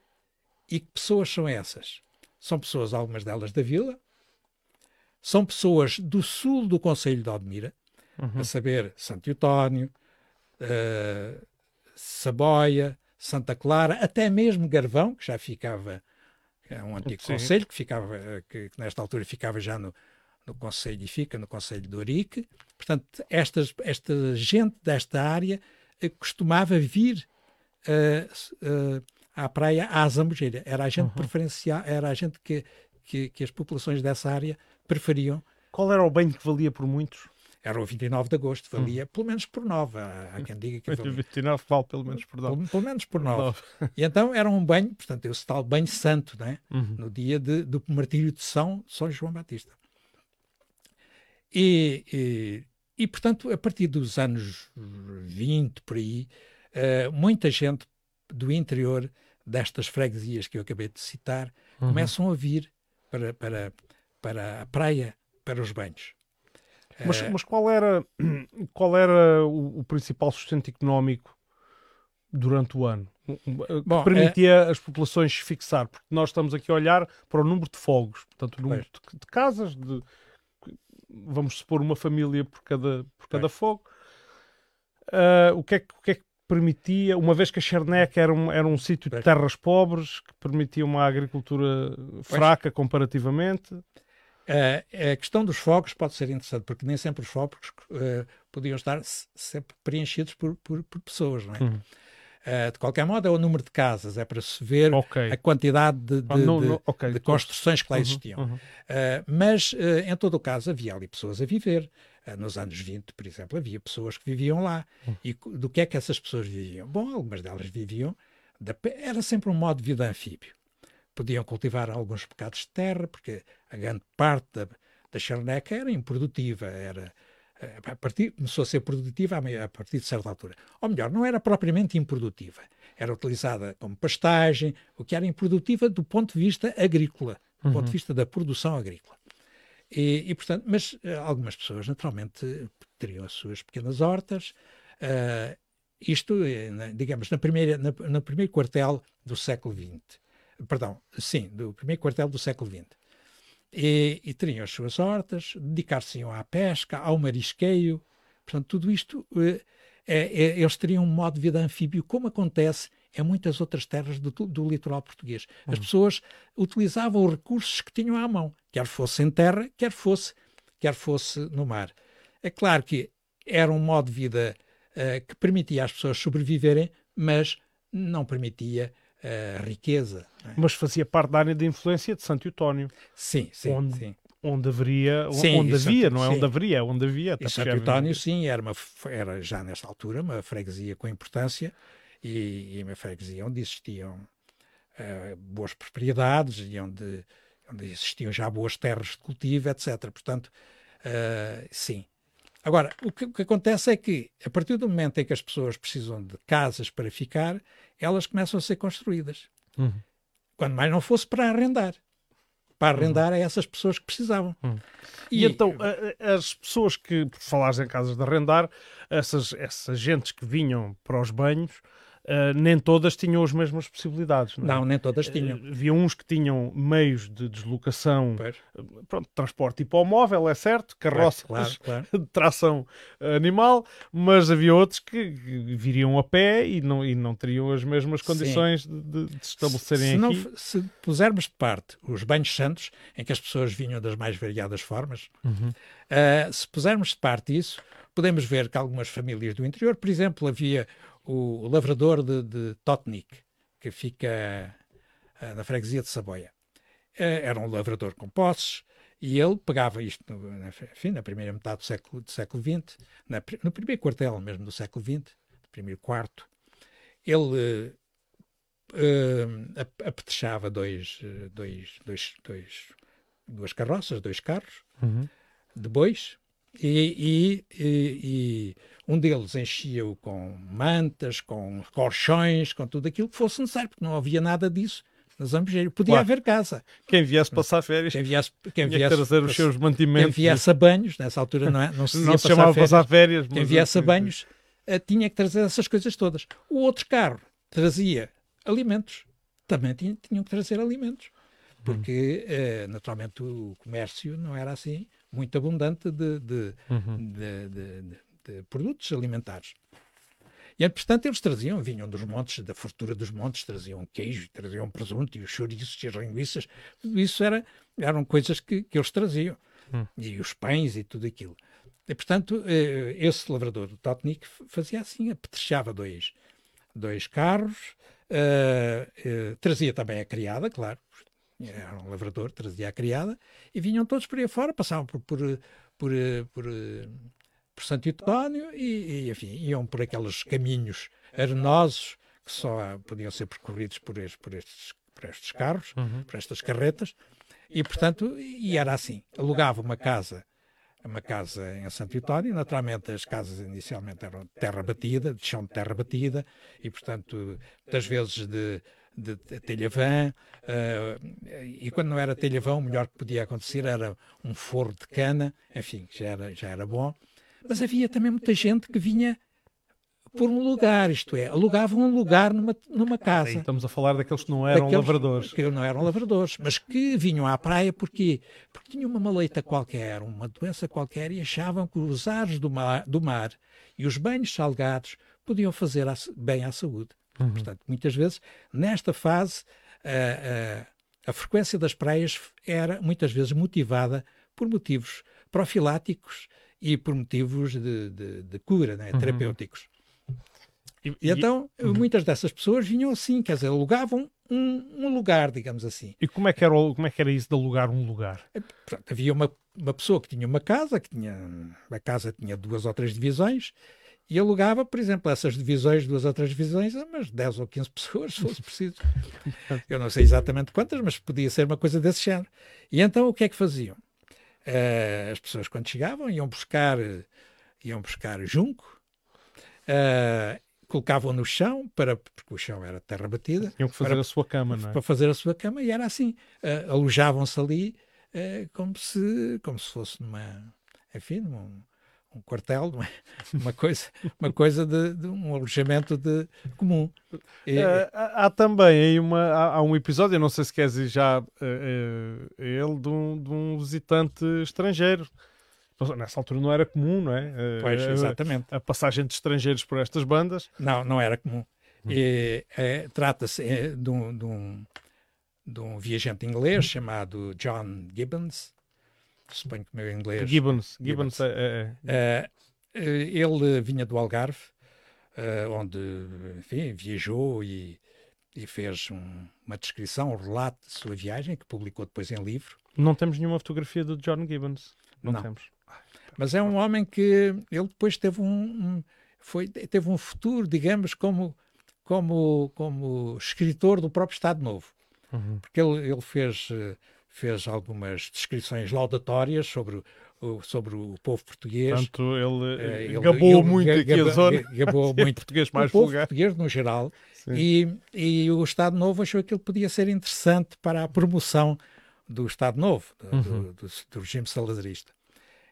e que pessoas são essas? São pessoas, algumas delas da vila, são pessoas do sul do Conselho de Odmira, a saber Santo Eutónio, eh, Saboia, Santa Clara, até mesmo Garvão, que já ficava, é um antigo Sim. conselho, que, ficava, que, que nesta altura ficava já no, no Conselho e fica no Conselho de Ourique. Portanto, estas, esta gente desta área eh, costumava vir s- eh, à praia à Zambujeira. Era a gente preferencial, era a gente que, que, que as populações dessa área preferiam. Qual era o banho que valia por muitos? Era o 29 de agosto, valia pelo menos por nove. Há, há quem diga que *laughs* valia 29 vale pelo menos por dar. pelo, pelo menos por nove. E então era um banho, portanto, esse tal banho santo, né? Uhum. no dia de- do martírio de São, São João Batista. E, e, e, portanto, a partir dos anos 20, por aí, eh, muita gente do interior destas freguesias que eu acabei de citar começam a vir para, para, para a praia, para os banhos. Mas, Eh, mas qual era, *clears throat* qual era o, o principal sustento económico durante o ano? Que Bom, é- permitia as populações fixar? Porque nós estamos aqui a olhar para o número de fogos, portanto, o número de, de casas, de, vamos supor uma família por cada, por cada fogo. Ah, o, que é, que- o que é que permitia, uma vez que a Charneca era um, era um sítio de terras pobres, que permitia uma agricultura fraca comparativamente? Eh, a questão dos fogos pode ser interessante, porque nem sempre os fogos eh, podiam estar se- sempre preenchidos por, por, por pessoas. Não é? Uhum. Eh, de qualquer modo, é o número de casas, é para se ver Ok. a quantidade de, de- Ah, de- não- ok. de construções que lá Uhum, existiam. uhum. Eh, mas, em todo o caso, havia ali pessoas a viver. Nos anos 20, por exemplo, havia pessoas que viviam lá. Hum. E do que é que essas pessoas viviam? Bom, algumas delas viviam. da era sempre um modo de vida anfíbio. Podiam cultivar alguns bocados de terra, porque a grande parte da, da charneca era improdutiva, era. eh, A partir, começou a ser produtiva a partir de certa altura. Ou melhor, não era propriamente improdutiva. Era utilizada como pastagem, o que era improdutiva do ponto de vista agrícola, do ponto de vista da produção agrícola. E, e, portanto, mas eh, algumas pessoas, naturalmente, teriam as suas pequenas hortas. eh, isto, digamos, na primeira, na- no primeiro quartel do século XX. Perdão, sim, do primeiro quartel do século XX. E, e teriam as suas hortas, dedicar-se-iam à pesca, ao marisqueio. Portanto, tudo isto, eh, é- é- eles teriam um modo de vida anfíbio, como acontece em muitas outras terras do, do litoral português. As pessoas utilizavam os recursos que tinham à mão, quer fosse em terra, quer fosse, quer fosse no mar. É claro que era um modo de vida eh, que permitia às pessoas sobreviverem, mas não permitia eh, riqueza. é? Mas fazia parte da área de influência de Santo Eutónio, Sim, sim, Onde- sim. onde haveria, Sim, onde Santo- havia, não é sim. onde haveria, onde havia. até E Santo porque é- Eutónio, sim, era, uma, era já nesta altura uma freguesia com importância e, e uma freguesia onde existiam eh, boas propriedades e onde, onde existiam já boas terras de cultivo, etc. Portanto, eh, sim. Agora, o que, o que acontece é que, a partir do momento em que as pessoas precisam de casas para ficar, elas começam a ser construídas. Uhum. Quando mais não fosse para arrendar. Para arrendar a essas pessoas que precisavam. Uhum. E, então, a- a- as pessoas que, por falares em casas de arrendar, essas, essas gentes que vinham para os banhos, uh, nem todas tinham as mesmas possibilidades. Não, é? não nem todas tinham. Uh, havia uns que tinham meios de deslocação, uh, pronto, transporte hipomóvel, é certo, carroças claro, claro. *laughs* de tração animal, mas havia outros que viriam a pé e não, e não teriam as mesmas condições de, de, se estabelecerem se, se aqui. Não, se pusermos de parte os banhos santos, em que as pessoas vinham das mais variadas formas, uhum. se pusermos de parte isso, podemos ver que algumas famílias do interior, por exemplo, havia o lavrador de, de Totnik, que fica uh, na freguesia de Saboia. Uh, era um lavrador com posses e ele pegava isto no, enfim, na primeira metade do século, do século XX, na, no primeiro quartel mesmo do século XX, no primeiro quarto. Ele uh, apetrechava dois, dois, dois, dois, duas carroças, dois carros uhum. de bois e, e, e, um deles enchia-o com mantas, com colchões, com tudo aquilo que fosse necessário, porque não havia nada disso na Zambujeira. Podia claro. haver casa. Quem viesse passar férias, quem viesse, quem viesse trazer os seus mantimentos. Quem viesse a banhos, nessa altura não, é, não se, não se chamava férias, passar férias. Quem viesse a banhos eh, tinha que trazer essas coisas todas. O outro carro trazia alimentos, também tinha, tinham que trazer alimentos porque eh, naturalmente o comércio não era assim muito abundante de, de, uhum. de, de, produtos alimentares. E, portanto, eles traziam, vinham dos montes, da fortura dos montes, traziam queijo, traziam presunto, e os chouriços e as linguiças, tudo isso era, eram coisas que, que eles traziam. Uhum. E os pães e tudo aquilo. E, portanto, eh, esse lavrador do Totnik fazia assim, apetrechava dois, dois carros, uh, uh, trazia também a criada, claro, era um lavrador, trazia a criada, e vinham todos por aí fora, passavam por, por, por, por, por Santo António e, e, enfim, iam por aqueles caminhos arenosos que só podiam ser percorridos por estes, por estes, por estes carros, uhum. por estas carretas, e portanto, e era assim, alugava uma casa uma casa em Santo Vitório. Naturalmente, as casas inicialmente eram terra batida, de chão de terra batida, e, portanto, muitas vezes de, de, telha-vã, uh, e quando não era telha-vã, o melhor que podia acontecer era um forro de cana, enfim, já era, já era bom. Mas havia também muita gente que vinha por um lugar, isto é, alugavam um lugar numa, numa casa. Sim, estamos a falar daqueles que não eram daqueles lavradores. Que não eram lavradores, mas que vinham à praia porque, porque tinham uma maleita qualquer, uma doença qualquer, e achavam que os ares do mar, do mar e os banhos salgados podiam fazer bem à saúde. Uhum. Portanto, muitas vezes, nesta fase, a, a, a frequência das praias era muitas vezes motivada por motivos profiláticos e por motivos de, de, de cura, né, uhum. terapêuticos. E, e então, uhum. muitas dessas pessoas vinham assim, quer dizer, alugavam um, um, lugar, digamos assim. E como é que era, como é que era isso de alugar um lugar? É, Portanto, havia uma, uma pessoa que tinha uma casa, que tinha, a casa tinha duas ou três divisões, e alugava, por exemplo, essas divisões, duas ou três divisões, a umas 10 ou 15 pessoas, se fosse preciso. *laughs* Eu não sei exatamente quantas, mas podia ser uma coisa desse género. E então o que é que faziam? Uh, as pessoas, quando chegavam, iam buscar, iam buscar junco, uh, colocavam no chão, para, porque o chão era terra batida. Tinham que fazer para, a sua cama, não é? Para fazer a sua cama, e era assim. Uh, alojavam-se ali como, se, como se fosse numa. Enfim, num, um quartel, é? *laughs* uma coisa, uma coisa de, de um alojamento de, comum. E, uh, há, há, também aí uma, há, há, um episódio, não sei se queres ir já uh, uh, ele, de um, de um visitante estrangeiro. Nessa altura não era comum, não é? Pois, exatamente. A, a passagem de estrangeiros por estas bandas. Não, não era comum. Hum. É, Trata-se é, de, um, de, um, de um viajante inglês chamado John Gibbons, suponho que o meu inglês. Gibbons. Gibbons, Gibbons. Uh, ele vinha do Algarve, uh, onde, enfim, viajou e, e fez um, uma descrição, um relato de sua viagem, que publicou depois em livro. Não temos nenhuma fotografia do John Gibbons. Não, Não. temos. Mas é um homem que ele depois teve um, um, foi, teve um futuro, digamos, como, como, como escritor do próprio Estado Novo. Uhum. Porque ele, ele fez fez algumas descrições laudatórias sobre o, sobre o povo português. Portanto, ele, uh, ele gabou ele, muito aqui a zona. Gabou *laughs* muito. português mais o povo vulgar. português no geral. E, e o Estado Novo achou que ele podia ser interessante para a promoção do Estado Novo, do, uhum. do, do, do regime salazarista.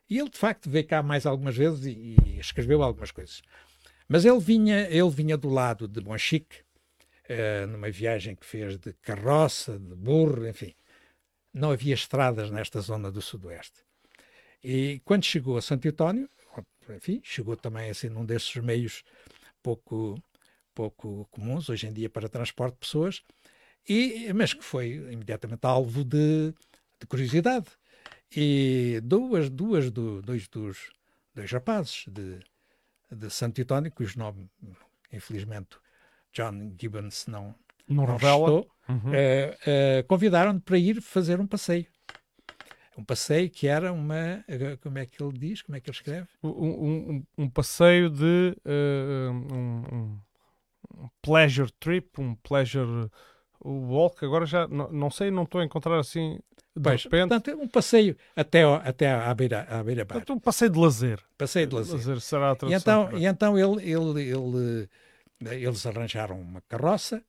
E ele, de facto, veio cá mais algumas vezes e, e escreveu algumas coisas. Mas ele vinha, ele vinha do lado de Monchique, uh, numa viagem que fez de carroça, de burro, enfim. Não havia estradas nesta zona do sudoeste. E quando chegou a Santo António, enfim, chegou também assim num desses meios pouco, pouco comuns hoje em dia para transporte de pessoas, e, mas que foi imediatamente alvo de, de curiosidade. E duas, duas do, dois dos dois rapazes de, de Santo António, cujo nome, infelizmente, John Gibbons não, Não não revela. estou, Uhum. eh, eh, convidaram-no para ir fazer um passeio. Um passeio que era uma. eh, Como é que ele diz? Como é que ele escreve? Um, um- um- passeio de eh, um, um- pleasure trip, um pleasure walk. Agora já não, não sei, não estou a encontrar assim de Pois, repente. portanto, um passeio até, até à beira, à beira bar. Portanto, um passeio de lazer. Passeio de lazer. será a E tradução. então, correta. e então ele, ele, ele, eles arranjaram uma carroça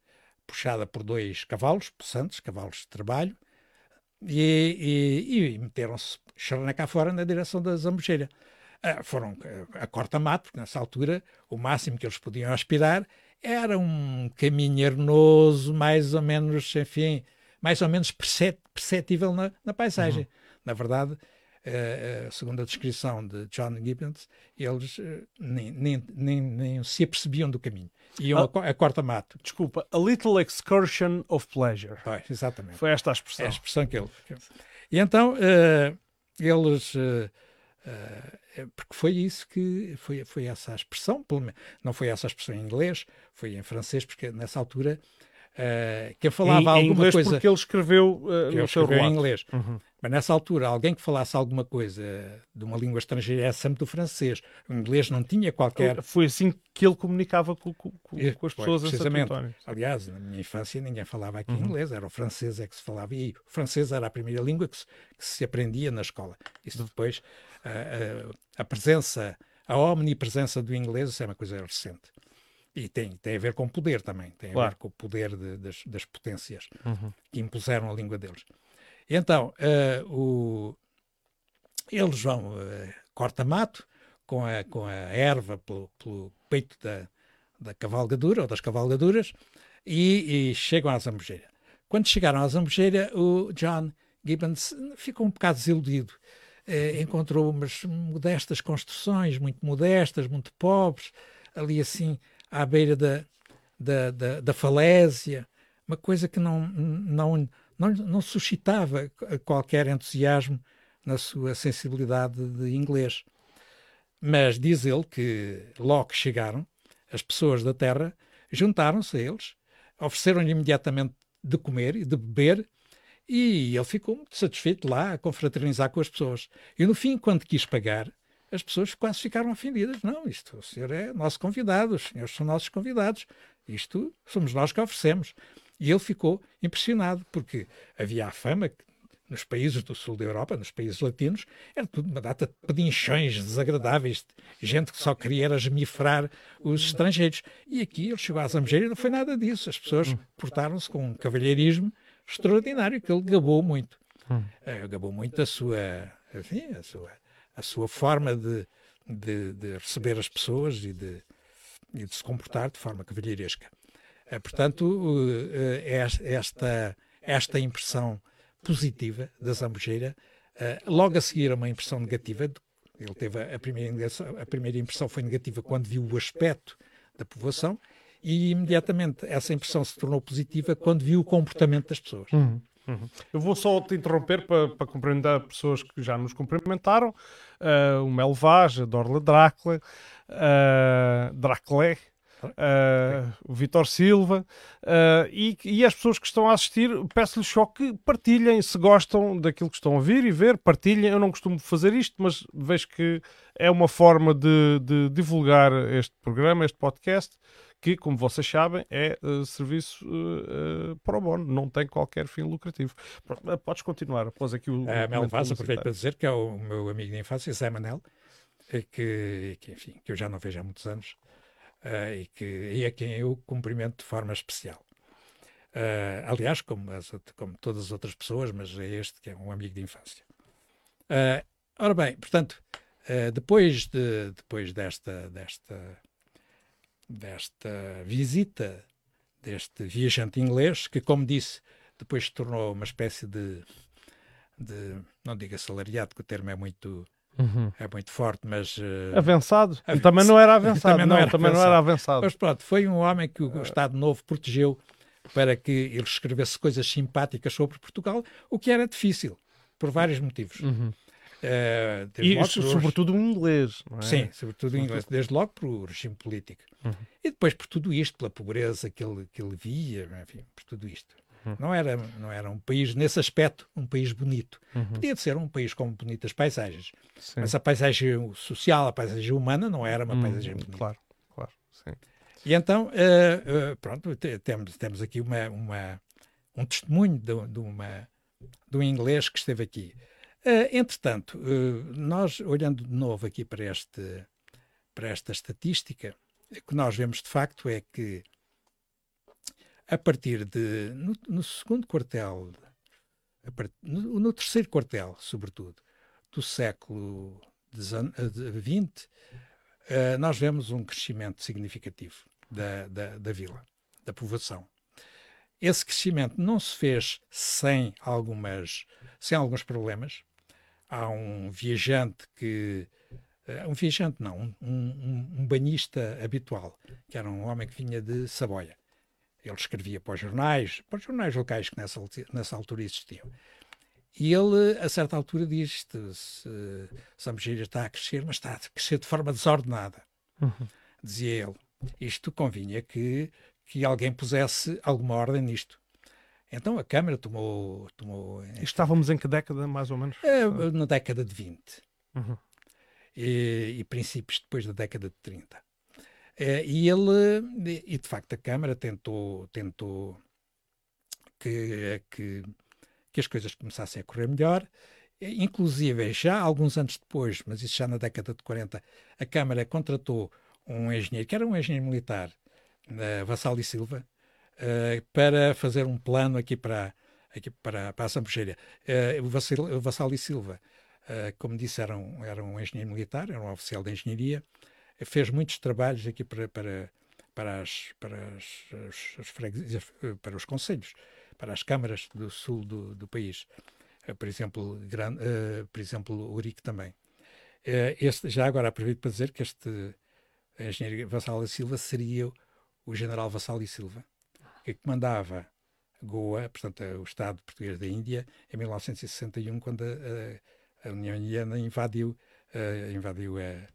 puxada por dois cavalos, possantes, cavalos de trabalho, e, e, e meteram-se charna cá fora na direção da Zambujeira. Ah, foram eh, a corta-mato, porque nessa altura o máximo que eles podiam aspirar era um caminho arenoso, mais ou menos, enfim, mais ou menos percep- perceptível na, na paisagem. Na verdade, segundo a descrição de John Gibbons, eles eh, nem, nem, nem, nem se apercebiam do caminho. Iam Ah. a, a corta-mato. Desculpa, a little excursion of pleasure. Pois, exatamente. Foi esta a É expressão. a expressão que ele. E então eh, eles. eh, porque foi isso que. Foi, foi essa a expressão, pelo menos, não foi essa a expressão em inglês, foi em francês, porque nessa altura eh, quem falava em, em alguma inglês coisa. porque ele escreveu que ele no seu escreveu em inglês. Uhum. Mas nessa altura, alguém que falasse alguma coisa de uma língua estrangeira era sempre do francês. O inglês não tinha qualquer. Foi assim que ele comunicava com, com- com- E, com as pessoas em precisamente. António. Aliás, na minha infância ninguém falava aqui Uhum. inglês, era o francês é que se falava. E o francês era a primeira língua que se, que se aprendia na escola. Isso depois, a, a- a presença, a omnipresença do inglês, isso é uma coisa recente. E tem, tem a ver com poder também, tem a Claro. ver com o poder de- das, das potências Uhum. que impuseram a língua deles. Então, eh, o- eles vão eh, corta-mato com a, com a erva pelo, pelo peito da, da cavalgadura ou das cavalgaduras e, e chegam à Zambujeira. Quando chegaram à Zambujeira, o John Gibbons ficou um bocado desiludido. Eh, encontrou umas modestas construções, muito modestas, muito pobres, ali assim à beira da, da, da, da falésia, uma coisa que não, não, não, não suscitava qualquer entusiasmo na sua sensibilidade de inglês. Mas diz ele que logo que chegaram, as pessoas da terra juntaram-se a eles, ofereceram-lhe imediatamente de comer e de beber, e ele ficou muito satisfeito lá a confraternizar com as pessoas. E no fim, quando quis pagar, as pessoas quase ficaram ofendidas. Não, isto, o senhor é nosso convidado, os senhores são nossos convidados, isto somos nós que oferecemos. E ele ficou impressionado, porque havia a fama que nos países do sul da Europa, nos países latinos, era tudo uma data de pedinchões desagradáveis, gente que só queria era gemifrar os estrangeiros. E aqui ele chegou à Zambujeira e não foi nada disso. As pessoas portaram-se com um cavalheirismo extraordinário que ele gabou muito. Eh, gabou muito a sua, enfim, a sua, a sua forma de, de, de receber as pessoas e de, e de se comportar de forma cavalheiresca. Eh, portanto, eh, eh, esta, esta impressão positiva da Zambujeira, eh, logo a seguir a uma impressão negativa, ele teve a, primeira, a primeira impressão foi negativa quando viu o aspecto da povoação e imediatamente essa impressão se tornou positiva quando viu o comportamento das pessoas. Eu vou só te interromper para, para cumprimentar pessoas que já nos cumprimentaram. Ah, o Mel Vaz, a Dorla Drácula, uh, Draclé, ah, o Vitor Silva ah, e, e as pessoas que estão a assistir, peço-lhes só que partilhem se gostam daquilo que estão a ouvir e ver, partilhem. Eu não costumo fazer isto, mas vejo que é uma forma de, de divulgar este programa, este podcast, que, como vocês sabem, é eh, serviço uh, pro bono, não tem qualquer fim lucrativo. Pronto, podes continuar após aqui o. A Mel Vaz, aproveito para dizer que é o meu amigo de infância, Zé Manel, eh, que, que, enfim, que eu já não vejo há muitos anos eh, e, que, e a quem eu cumprimento de forma especial. Eh, aliás, como, as como todas as outras pessoas, mas é este que é um amigo de infância. Eh, ora bem, portanto, depois, de, depois desta, desta, desta visita deste viajante inglês, que, como disse, depois se tornou uma espécie de, de não diga salariado, que o termo é muito, Uhum. é muito forte, mas... Uh, avançado. Também não era avançado. *laughs* Também não era também avançado. não era avançado. Mas pronto, foi um homem que o Estado Novo protegeu para que ele escrevesse coisas simpáticas sobre Portugal, o que era difícil, por vários motivos. Uhum. Uh, E sobretudo em inglês. Não é? Sim, sobretudo em inglês, desde logo pelo regime político. Uhum. E depois por tudo isto, pela pobreza que ele, que ele via, enfim, por tudo isto. Uhum. Não, era, não era um país, nesse aspecto, um país bonito. Uhum. Podia ser um país com bonitas paisagens, Sim. mas a paisagem social, a paisagem humana, não era uma Hum, paisagem bonita. Claro, claro. Sim. E então, eh, eh, pronto, te- temos, temos aqui uma, uma- um testemunho de, de uma, de um inglês que esteve aqui. Eh, entretanto, nós, olhando de novo aqui para, este, para esta estatística, o que nós vemos de facto é que a partir de, no, no segundo quartel, a par- no, no terceiro quartel, sobretudo, do século XX, eh, nós vemos um crescimento significativo da, da, da vila, da povoação. Esse crescimento não se fez sem, algumas, sem alguns problemas. Há um viajante que. eh, Um viajante, não, um, um, um banhista habitual, que era um homem que vinha de Saboia. Ele escrevia para os jornais, para os jornais locais que nessa, nessa altura existiam. E ele, a certa altura, diz: se Sambujeira está a crescer, mas está a crescer de forma desordenada. Uhum. Dizia ele. Isto convinha que, que alguém pusesse alguma ordem nisto. Então a Câmara tomou, tomou estávamos em que década, mais ou menos? eh, na década de 20 Uhum. e, e princípios depois da década de 30. Eh, e ele, e de facto a Câmara tentou, tentou que, que, que as coisas começassem a correr melhor. Eh, Inclusive, já alguns anos depois, mas isso já na década de 40, a Câmara contratou um engenheiro, que era um engenheiro militar, uh, Vassal e Silva, eh, para fazer um plano aqui para, aqui para, para a Sambujeira. Eh, o, Vassal, o Vassal e Silva, eh, como disse, era um, era um engenheiro militar, era um oficial de engenharia, eh, fez muitos trabalhos aqui para, para, para, as, para, as, as- as freguesias, para os conselhos, para as câmaras do sul do, do país. Eh, por exemplo, eh, por exemplo, Urique também. Eh, este, já agora aproveito para dizer que este engenheiro Vassal e Silva seria o- general Vassal e Silva, que comandava Goa, portanto, o Estado português da Índia, em 1961, quando a, a- a União Indiana invadiu, eh, invadiu, eh,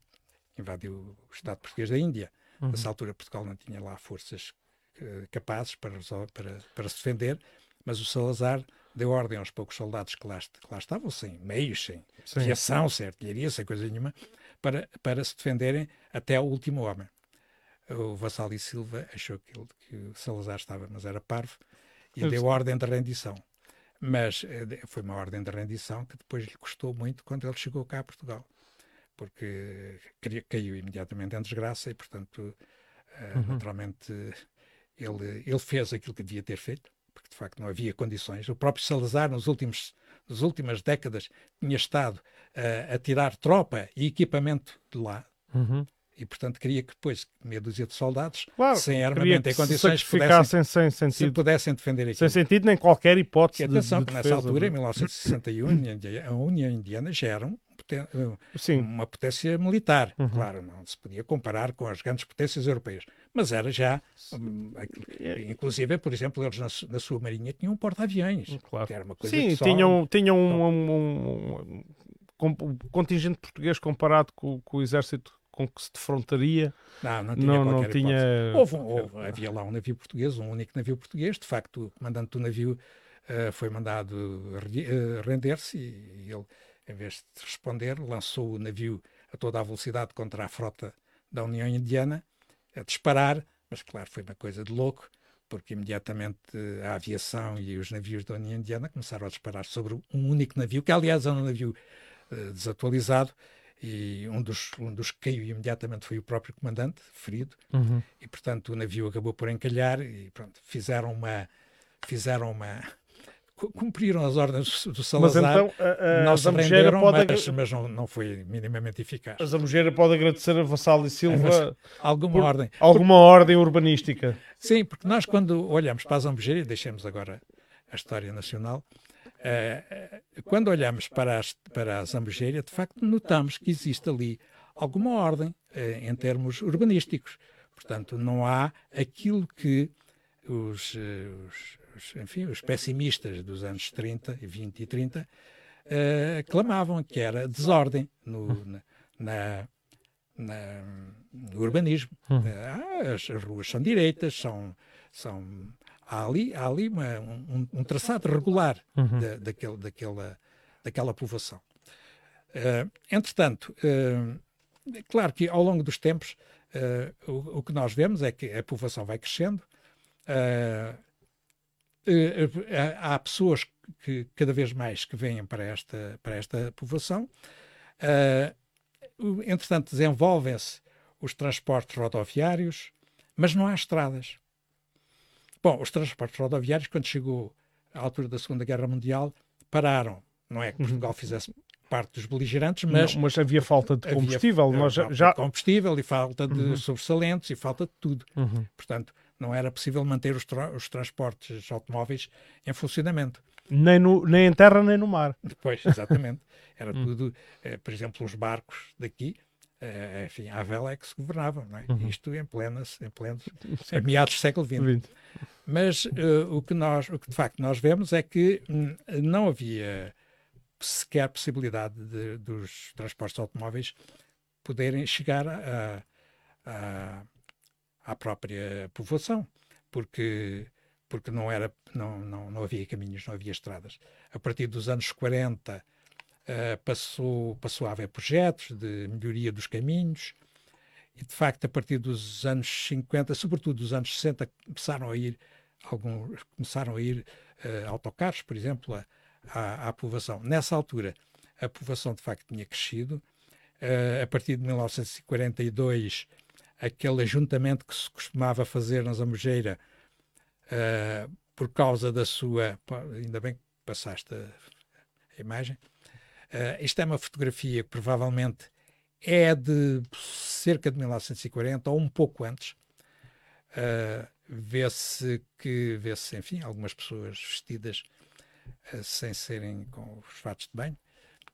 invadiu o Estado português da Índia. Uhum. Nessa altura, Portugal não tinha lá forças eh, capazes para, para, para se defender, mas o Salazar deu ordem aos poucos soldados que lá, que lá estavam, sem meios, sem Sim. aviação, sem artilharia, sem coisa nenhuma, para, para se defenderem até ao último homem. O Vassal e Silva achou que, ele- que o Salazar estava, mas era parvo, e Eu deu sei. ordem de rendição. Mas eh, foi uma ordem de rendição que depois lhe custou muito quando ele chegou cá a Portugal, porque caiu imediatamente em desgraça e, portanto, eh, Uhum. naturalmente, ele, ele fez aquilo que devia ter feito, porque de facto não havia condições. O próprio Salazar, nos últimos, nas últimas décadas, tinha estado eh, a tirar tropa e equipamento de lá, Uhum. e portanto queria que depois meia dúzia de soldados, Claro, sem armamento que em se condições, pudessem, sacrificassem sem se sentido. pudessem defender aquilo. Sem sentido nem qualquer hipótese Que de, atenção, de que nessa defesa, altura, em não é? 1961, a União Indiana já era um poten- uma potência militar. Uhum. Claro, não se podia comparar com as grandes potências europeias, mas era já, hum, aquilo- inclusive, por exemplo, eles na, na sua marinha tinham um porta-aviões, claro. que era uma coisa Sim, só- tinham, tinham um, um- um- um- contingente português comparado com, com o exército com que se defrontaria. Não, não tinha Não, não tinha. Houve, houve- havia lá um navio português, um único navio português. De facto, o comandante do navio eh, foi mandado eh, render-se e, ele, em vez de responder, lançou o navio a toda a velocidade contra a frota da União Indiana, a disparar. Mas, claro, foi uma coisa de louco, porque imediatamente a aviação e os navios da União Indiana começaram a disparar sobre um único navio, que aliás é um navio eh, desatualizado. E um dos, um dos que caiu imediatamente foi o próprio comandante, ferido Uhum. e portanto o navio acabou por encalhar e pronto, fizeram uma fizeram uma cumpriram as ordens do Mas Salazar. então a, a, não se renderam, pode, mas, mas não, não foi minimamente eficaz. a Zambujeira pode agradecer a Vassal e Silva Alguma por- ordem. alguma ordem urbanística. Sim, porque nós quando olhamos para a Zambujeira, e deixemos agora a história nacional, eh, eh, quando olhamos para, as, para a Zambujeira, de facto notamos que existe ali alguma ordem eh, em termos urbanísticos. Portanto, não há aquilo que os, os- os, enfim, os pessimistas dos anos 30, e 20 e 30 eh, clamavam, que era desordem no, na- na, na- no urbanismo. Ah, as, as ruas são direitas, são, são, há ali, há ali uma- um, um traçado regular da, daquele, daquela, daquela povoação. Eh, entretanto, eh, claro que ao longo dos tempos o, o que nós vemos é que a povoação vai crescendo. eh, há pessoas que cada vez mais que vêm para esta, para esta povoação. Eh, entretanto, desenvolvem-se os transportes rodoviários, mas não há estradas. Bom, os transportes rodoviários, quando chegou à altura da Segunda Guerra Mundial, pararam. Não é que Portugal fizesse parte dos beligerantes, mas Não, mas havia falta de havia combustível. Nós já, combustível e falta de sobressalentes e falta de tudo. Uhum. Portanto, não era possível manter os, tra- os transportes automóveis em funcionamento. nem, no- nem em terra nem no mar. Depois, exatamente. *laughs* Era tudo, eh, por exemplo, os barcos daqui, eh, enfim, a vela é que se governavam, não é? Isto em plena, em pleno, a *laughs* meados do século XX. Mas eh, o, que nós, o que de facto nós vemos é que hum, não havia sequer possibilidade de, dos transportes automóveis poderem chegar a- a- à própria povoação, porque, porque não, era, não, não, não havia caminhos, não havia estradas. A partir dos anos 40 eh, passou, passou a haver projetos de melhoria dos caminhos, e de facto, a partir dos anos 50, sobretudo dos anos 60, começaram a ir alguns começaram a ir eh, autocarros, por exemplo, a- à, à povoação. Nessa altura, a povoação de facto tinha crescido. Eh, a partir de 1942, aquele ajuntamento que se costumava fazer na Zambujeira, eh, por causa da sua. Ainda bem que passaste a, a imagem. Eh, isto é uma fotografia que provavelmente é de cerca de 1940 ou um pouco antes. Uh, vê-se que, vê-se, enfim, algumas pessoas vestidas uh, sem serem com os fatos de banho,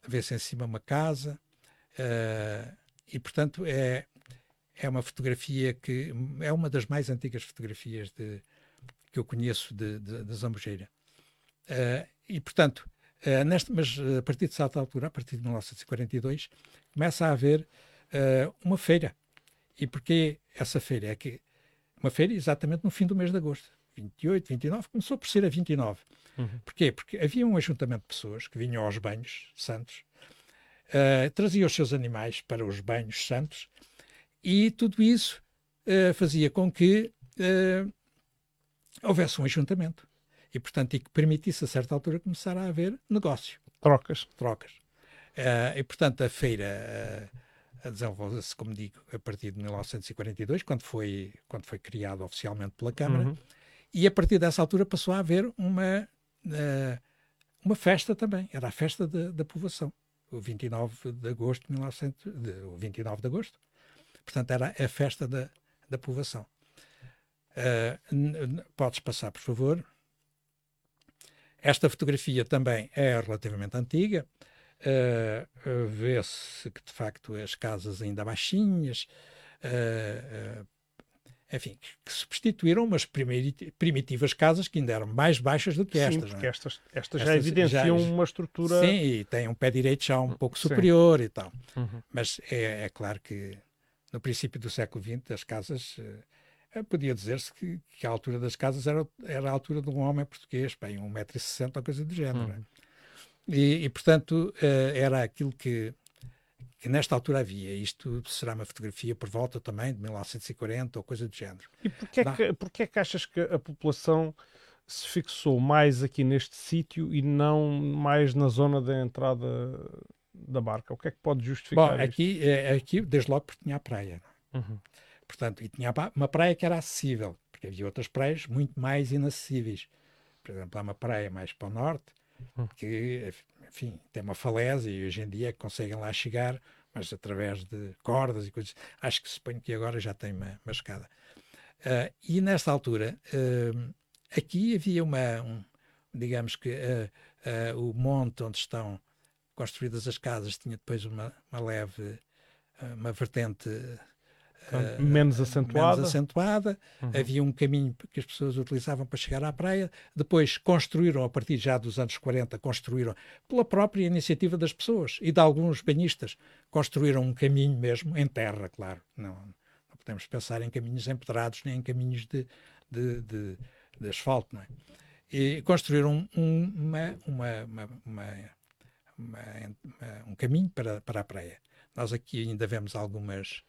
vê-se em cima uma casa, uh, e portanto é, é uma fotografia que é uma das mais antigas fotografias de, que eu conheço de, de, de Zambujeira. Uh, e portanto, uh, neste, mas a partir de certa altura, a partir de 1942, começa a haver uh, uma feira. E porquê essa feira? É que uma feira exatamente no fim do mês de agosto, 28, 29, começou por ser a 29. Uhum. Porquê? Porque havia um ajuntamento de pessoas que vinham aos banhos santos, traziam os seus animais para os banhos santos e tudo isso uh, fazia com que uh, houvesse um ajuntamento e, portanto, e que permitisse a certa altura começar a haver negócio, Trocas. trocas. Uh, e, portanto, a feira uh, desenvolveu-se, como digo, a partir de 1942, quando foi, quando foi criado oficialmente pela Câmara, Uhum. e a partir dessa altura passou a haver uma, uma festa também, era a festa da, da povoação, o 29 de agosto de 1900, de, o 29 de agosto, portanto era a festa da, da povoação. Uh, podes passar, por favor. Esta fotografia também é relativamente antiga. Uh, Vê-se que, de facto, as casas ainda baixinhas, uh, enfim, que, substituíram umas primitivas casas que ainda eram mais baixas do que Sim, estas. porque é? estas, estas, já evidenciam já, uma estrutura. Sim, e tem um pé direito já um pouco superior Sim. e tal. Uhum. Mas é, é, claro que no princípio do século XX as casas. Podia dizer-se que, que, a altura das casas era, era a altura de um homem português, bem, 1,60m ou coisa do género. Uhum. E, e, portanto, uh, era aquilo que, que, nesta altura havia. Isto será uma fotografia por volta também de 1940 ou coisa do género. E porquê é, que, porquê é que achas que a população se fixou mais aqui neste sítio e não mais na zona da entrada da barca? O que é que pode justificar Bom, aqui, é, aqui desde logo porque tinha a praia. Uhum. Portanto, e tinha uma praia que era acessível, porque havia outras praias muito mais inacessíveis. Por exemplo, há uma praia mais para o norte Hum. que, enfim, tem uma falésia e hoje em dia conseguem lá chegar, mas através de cordas e coisas. Acho que suponho que agora já tem uma, uma escada. Ah, e nesta altura, ah, aqui havia uma, um- digamos que ah, o monte onde estão construídas as casas tinha depois uma, uma leve, ah, uma vertente ah, menos acentuada. menos acentuada. Uhum. Havia um caminho que as pessoas utilizavam para chegar à praia. Depois construíram, a partir já dos anos 40, construíram, pela própria iniciativa das pessoas e de alguns banhistas, construíram um caminho mesmo, em terra, claro. Não, não podemos pensar em caminhos empedrados nem em caminhos de, de, de, de asfalto, não é? E construíram um, uma, uma, uma, uma- uma- uma- um caminho para, para a praia. Nós aqui ainda vemos algumas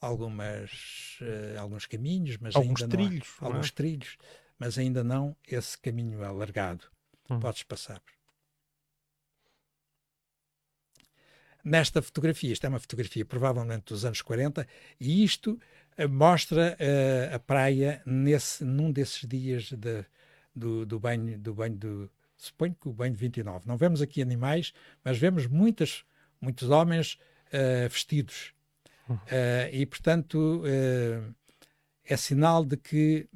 algumas eh, alguns caminhos, mas Alguns ainda não há- trilhos, não é? alguns trilhos, mas ainda não esse caminho alargado. Hum. Podes passar. Nesta fotografia, isto é uma fotografia provavelmente dos anos 40, e isto eh, mostra eh, a praia nesse, num desses dias de- do, do banho, do banho do, suponho que o banho de 29. Não vemos aqui animais, mas vemos muitas, muitos homens eh, vestidos. Eh, e, portanto, eh, é sinal de que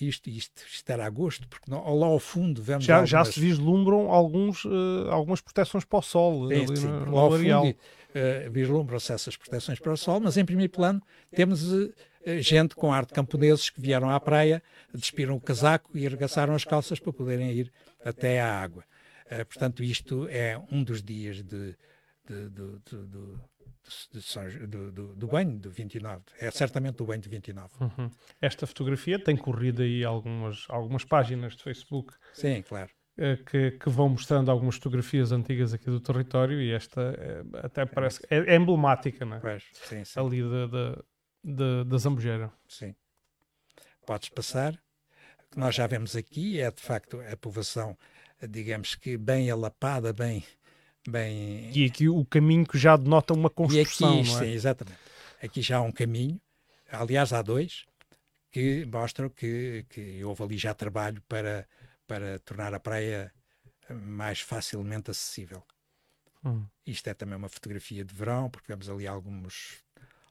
isto, isto, isto era agosto, porque não- lá ao fundo vemos Já, já algumas- se vislumbram alguns, algumas proteções para o sol Sim, ali sim. no, no Lá ao fundo eh, vislumbram-se essas proteções para o sol, mas em primeiro plano temos eh, eh, gente com ar de camponeses que vieram à praia, despiram o casaco e arregaçaram as calças para poderem ir até à água. Portanto, isto é um dos dias de, de- de do, do- do banho do 29. É certamente do banho de 29. Uhum. Esta fotografia tem corrido aí algumas, algumas páginas de Facebook Sim, claro. Eh, que, que vão mostrando algumas fotografias antigas aqui do território e esta eh, até parece é, é emblemática, não é? Pois, sim, sim. Ali da, da, da, da Zambujeira. Sim. Podes passar. O que nós já vemos aqui é, de facto, a povoação, digamos que bem alapada, bem... bem... E aqui o caminho que já denota uma E construção, aqui, não sim, é? exatamente. Aqui já há um caminho, aliás, há dois, que mostram que, que houve ali já trabalho para, para tornar a praia mais facilmente acessível. Hum. Isto é também uma fotografia de verão, porque vemos ali alguns,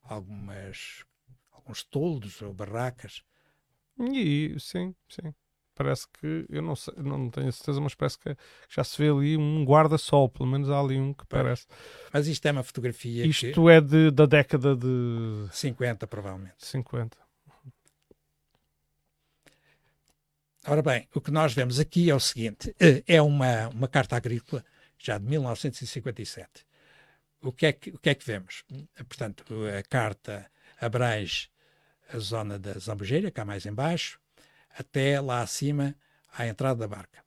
algumas, alguns toldos ou barracas. E sim, sim. Parece que, eu não sei, não tenho certeza, mas parece que já se vê ali um guarda-sol, pelo menos há ali um que parece. Mas isto é uma fotografia que... Isto é de, da década de 50, provavelmente. 50. Ora bem, o que nós vemos aqui é o seguinte: eh, é uma, uma carta agrícola já de 1957. O que, é que, o que é que vemos? Eh, Portanto, a carta abrange a zona da Zambujeira, cá mais embaixo, até lá acima à entrada da barca.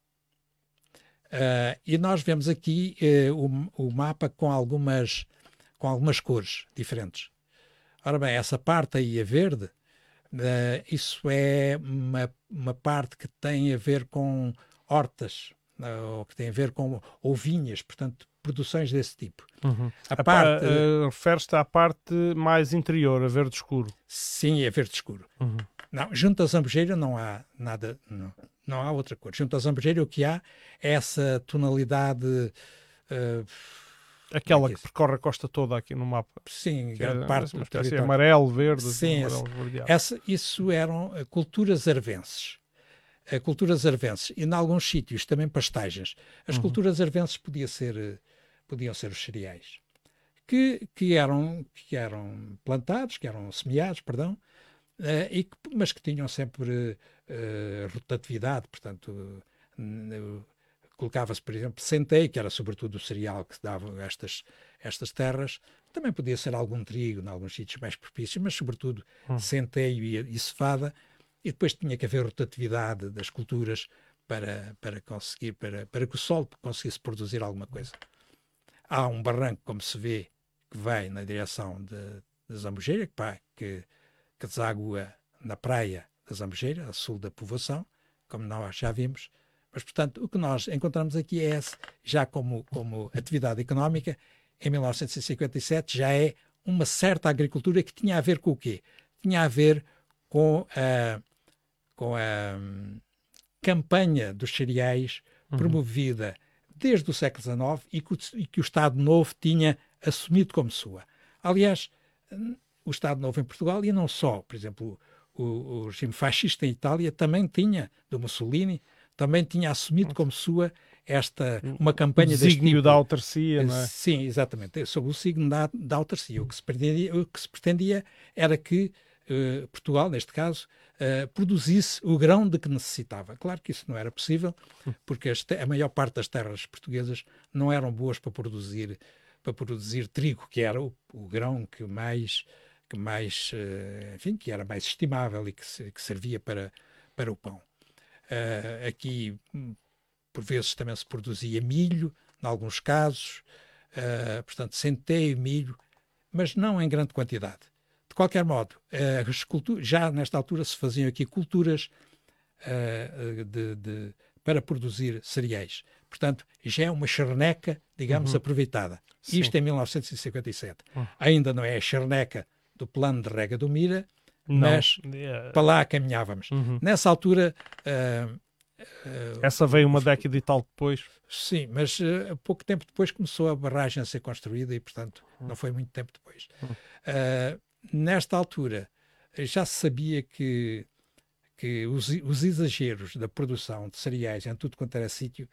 Ah, e nós vemos aqui eh, o, o mapa com algumas, com algumas cores diferentes. Ora bem, essa parte aí a verde, eh, isso é uma, uma parte que tem a ver com hortas, eh, ou que tem a ver com ou vinhas, portanto, produções desse tipo. Uhum. A, A pa- parte, eh, Refere-se à parte mais interior, a verde escuro. sim, é verde escuro. Uhum. Não, junto à zambujeira não há nada, não, não há outra cor. Junto à zambujeira o que há é essa tonalidade, eh, Aquela é que que percorre a costa toda aqui no mapa. sim, grande é parte uma espécie amarelo, verde, Sim, amarelo. Essa, isso eram eh, culturas arvenses. Eh, culturas arvenses. E, em alguns sítios, também pastagens. As Uhum. culturas arvenses podia ser, eh, podiam ser os cereais. Que, que, eram, que eram plantados, que eram semeados, perdão, eh, e que- mas que tinham sempre eh, rotatividade. Portanto, n- colocava-se, por exemplo, centeio, que era sobretudo o cereal que dava estas, estas terras. Também podia ser algum trigo, em alguns sítios mais propícios, mas sobretudo Hum. centeio e, e cevada. E depois tinha que haver rotatividade das culturas para, para conseguir, para, para que o solo conseguisse produzir alguma coisa. Há um barranco, como se vê, que vai na direção de, de Zambujeira, que, que, que deságua na praia da Zambujeira, a sul da povoação, como nós já vimos. Mas, portanto, o que nós encontramos aqui é, esse, já como, como atividade económica, em 1957 já é uma certa agricultura que tinha a ver com o quê? Tinha a ver com a, com a, campanha dos cereais Uhum. promovida desde o século XIX e que, o, e que o Estado Novo tinha assumido como sua. Aliás, hum, o Estado Novo em Portugal, e não só, por exemplo, o, o regime fascista em Itália também tinha, do Mussolini, também tinha assumido como sua esta, uma O campanha deste desígnio tipo. da autarcia, não é? Sim, exatamente. Sob o signo da, da autarcia. O que, se pretendia, o que se pretendia era que eh, Portugal, neste caso, eh, produzisse o grão de que necessitava. Claro que isso não era possível, porque as te- a maior parte das terras portuguesas não eram boas para produzir, para produzir trigo, que era o, o grão que mais, que mais, eh, enfim, que era mais estimável e que, que servia para, para o pão. Eh, aqui, hum, por vezes, também se produzia milho, em alguns casos, eh, portanto, centeio, milho, mas não em grande quantidade. De qualquer modo, cultu- já nesta altura se faziam aqui culturas de- de- para produzir cereais. Portanto, já é uma charneca, digamos, aproveitada. Sim. Isto em 1957. Uhum. Ainda não é a charneca do plano de rega do Mira, Não. mas para lá caminhávamos. Uhum. Nessa altura, eh, Essa veio uma década e tal depois. sim, mas eh, pouco tempo depois começou a barragem a ser construída e, portanto, Hum. não foi muito tempo depois. Eh, nesta altura, já se sabia que, que os, os exageros da produção de cereais em tudo quanto era sítio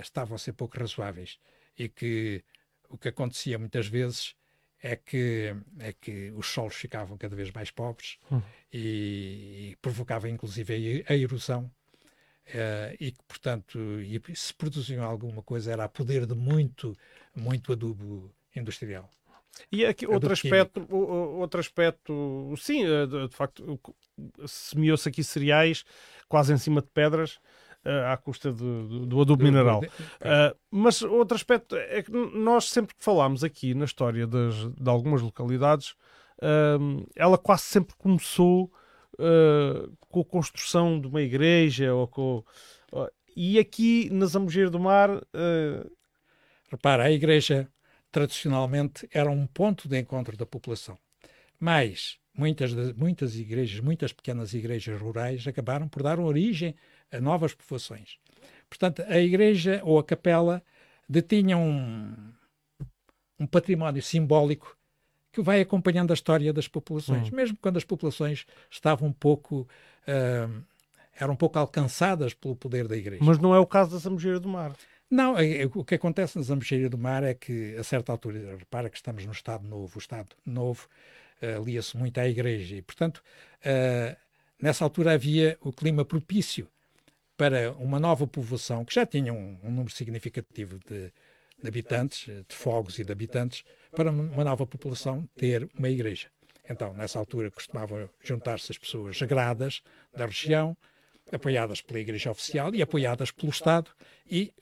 estavam a ser pouco razoáveis e que o que acontecia muitas vezes é que, é que os solos ficavam cada vez mais pobres Hum. e, e provocava inclusive a, erosão eh, e que, portanto, e se produziam alguma coisa era a poder de muito, muito adubo industrial. E aqui É outro aspecto, outro aspecto, sim, eh, de, facto, semeou-se aqui cereais quase em cima de pedras à custa do, do adubo mineral. Uh, mas outro aspecto é que nós sempre que falámos aqui na história das, de algumas localidades, um, ela quase sempre começou uh, com a construção de uma igreja ou com. uh, e aqui na Zambujeira do Mar, uh, Repara, a igreja tradicionalmente era um ponto de encontro da população. Mas muitas, muitas igrejas, muitas pequenas igrejas rurais acabaram por dar origem a novas povoações. Portanto, a igreja ou a capela detinham um, um património simbólico que vai acompanhando a história das populações, mesmo quando as populações estavam um pouco ah, eram um pouco alcançadas pelo poder da igreja. mas não é o caso da Zambujeira do Mar. Não, é- é- o que acontece na Zambujeira do Mar é que, a certa altura, repara que estamos no Estado Novo, o Estado Novo eh, lia-se muito à Igreja e, portanto, eh, nessa altura havia o clima propício para uma nova povoação que já tinha um, um número significativo de, de habitantes, de fogos e de habitantes, para uma nova população ter uma igreja. Então, nessa altura, costumavam juntar-se as pessoas sagradas da região, apoiadas pela Igreja Oficial e apoiadas pelo Estado, e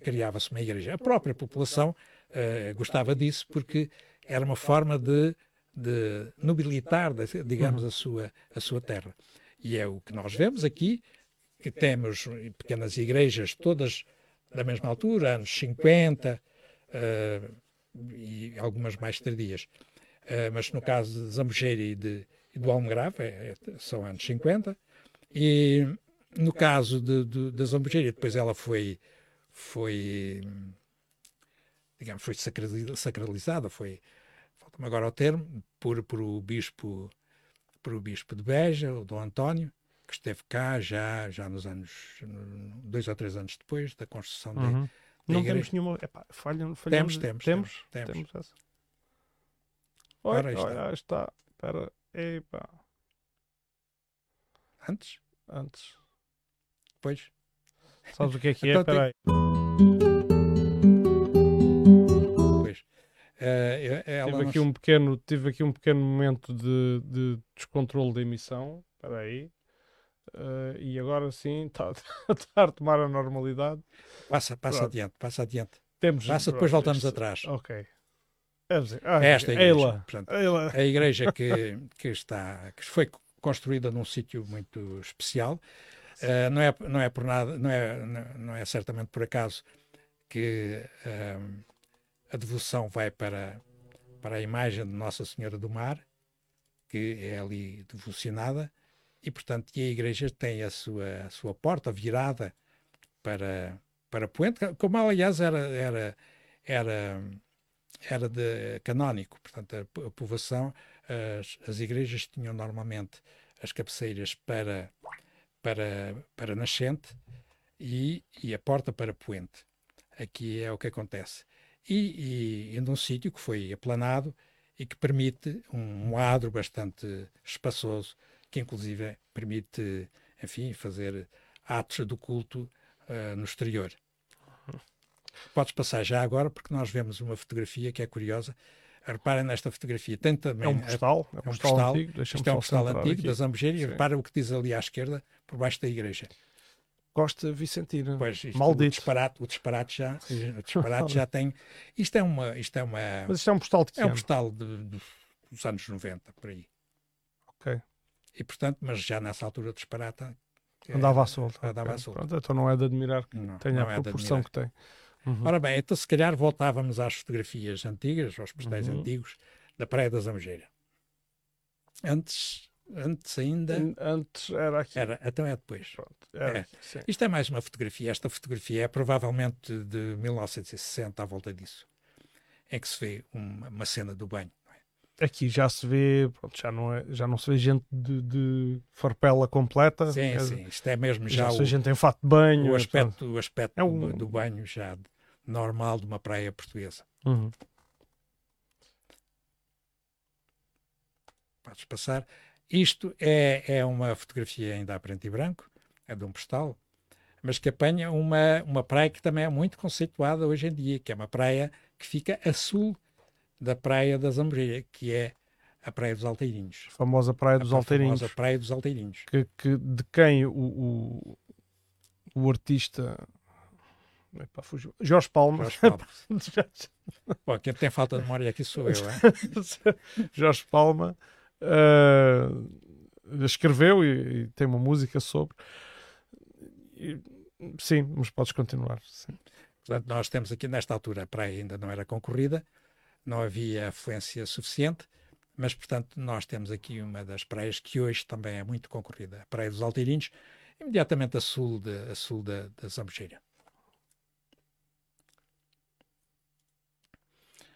criava-se uma igreja. A própria população eh, gostava disso porque era uma forma de, de nobilitar, de- digamos, a sua, a sua terra. E é o que nós vemos aqui, que temos pequenas igrejas, todas da mesma altura, anos 50, eh, e algumas mais tardias. Eh, mas no caso de Zambujeira e, de, e do Almograve, é- é- são anos 50. E no caso de, de, Zambujeira, depois ela foi, foi digamos, foi sacrali- sacralizada, foi, falta-me agora o termo, por, por o bispo por o bispo de Beja, o Dom António, que esteve cá já, já nos anos, dois ou três anos depois da construção Uhum. da Não igreja. temos nenhuma. Epá, falha, falhamos. Temos, temos, temos. temos, Temos essa. Ora, Olha, aí está. olha, aí está. Espera. Epá. Antes? Antes. Depois? Sabes o que é que é? *laughs* Então Espera aí. Depois. Eh, ela Tive não aqui, um pequeno, tive aqui um pequeno momento de, de descontrole da emissão. Espera aí. Eh, e agora sim está *laughs* tá a retomar a normalidade. Passa, passa Pronto. adiante, passa adiante. Temos, Passa, depois voltamos isto- atrás. Ok. É dizer, ah, É esta igreja. Eila. Portanto, Eila. a igreja que, *laughs* que está que foi construída num sítio muito especial Eh, não é não é por nada não é não- é certamente por acaso que ehm, a devoção vai para para a imagem de Nossa Senhora do Mar que é ali devocionada e, portanto, e a igreja tem a sua, a sua porta virada para, para Poente, como aliás era, era, era, era de canónico, portanto, a, a povoação, as, as igrejas tinham normalmente as cabeceiras para, para, para Nascente e, e a porta para Poente. Aqui é o que acontece. E, e, e num sítio que foi aplanado e que permite um, um adro bastante espaçoso, que inclusive permite, enfim, fazer atos do culto uh, no exterior. Podes passar já agora, porque nós vemos uma fotografia que é curiosa. Reparem nesta fotografia. Tem também, É um postal, é um postal, antigo. Isto é um postal antigo da Zambujeira e repara o que diz ali à esquerda, por baixo da igreja. Costa Vicentina. Pois, isto, Maldito. O disparate, o disparate já, o disparate já *laughs* tem. Isto é uma. Isto é uma Mas isto é um postal de que é um postal de- de- dos anos 90, por aí. Ok. E portanto, mas já nessa altura o disparate. eh, Andava à solta. Andava ok. à solta. Pronto, então não é de admirar que Não, tenha não é a de proporção que tem. Uhum. Ora bem, então se calhar voltávamos às fotografias antigas, aos postais Uhum. antigos da Praia da Zambujeira. Antes, antes ainda. Antes era aqui. Era, então é depois. Pronto, era É. aqui. Isto é mais uma fotografia. Esta fotografia é provavelmente de 1960, à volta disso, em que se vê uma, uma cena do banho. É? Aqui já se vê, pronto, já, não é, já não se vê gente de, de farpela completa. Sim, quer sim. Isto é mesmo Já, já se o, vê gente em fato de banho. o é, aspecto, o aspecto É um- do, do banho já normal de uma praia portuguesa. uhum. Podes passar. Isto é, é uma fotografia ainda a preto e branco, é de um postal, mas que apanha uma, uma praia que também é muito conceituada hoje em dia, que é uma praia que fica a sul da Praia da Zambujeira, que é a Praia dos Alteirinhos. A famosa Praia dos a Alteirinhos. famosa Praia dos Alteirinhos. Que, que- de quem o, o, o artista. Epá, fugiu. Jorge Palma. Jorge Palma. *laughs* Bom, quem tem falta de memória aqui sou eu. hein? *laughs* Jorge Palma ah, escreveu e, e tem uma música sobre. E- sim, mas podes continuar. sim. Portanto, nós temos aqui, nesta altura, a praia ainda não era concorrida, não havia afluência suficiente, mas, portanto, nós temos aqui uma das praias que hoje também é muito concorrida, a Praia dos Alteirinhos, imediatamente a sul, de, a sul da, da Zambujeira.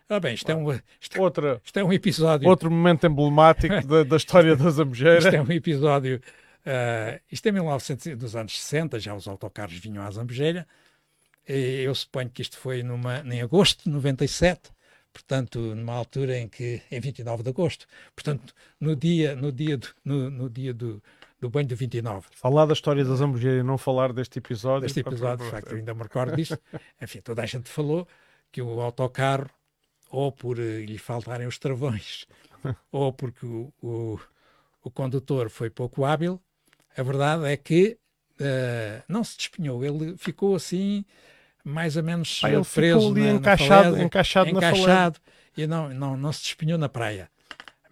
Ah, bem, isto é um, isto, Outra, isto é um episódio. outro momento emblemático da, da história da Zambujeira. Isto é um episódio. ah, isto é 1900, dos anos 60, já os autocarros vinham à Zambujeira. Eu suponho que isto foi numa, em agosto de 97, portanto, numa altura em que, em 29 de agosto, portanto, no dia, no dia, do, no, no dia do, do banho do 29. Falar da história da Zambujeira e não falar deste episódio. Deste episódio, de facto, eu ainda me recordo disso. *laughs* Enfim, toda a gente falou que o autocarro, ou por eh, lhe faltarem os travões, *laughs* ou porque o, o, o condutor foi pouco hábil, a verdade é que eh, não se despenhou, ele ficou assim, mais ou menos Ah, ele preso ficou ali na, na encaixado, encaixado, na encaixado e não, não, não se despenhou na praia.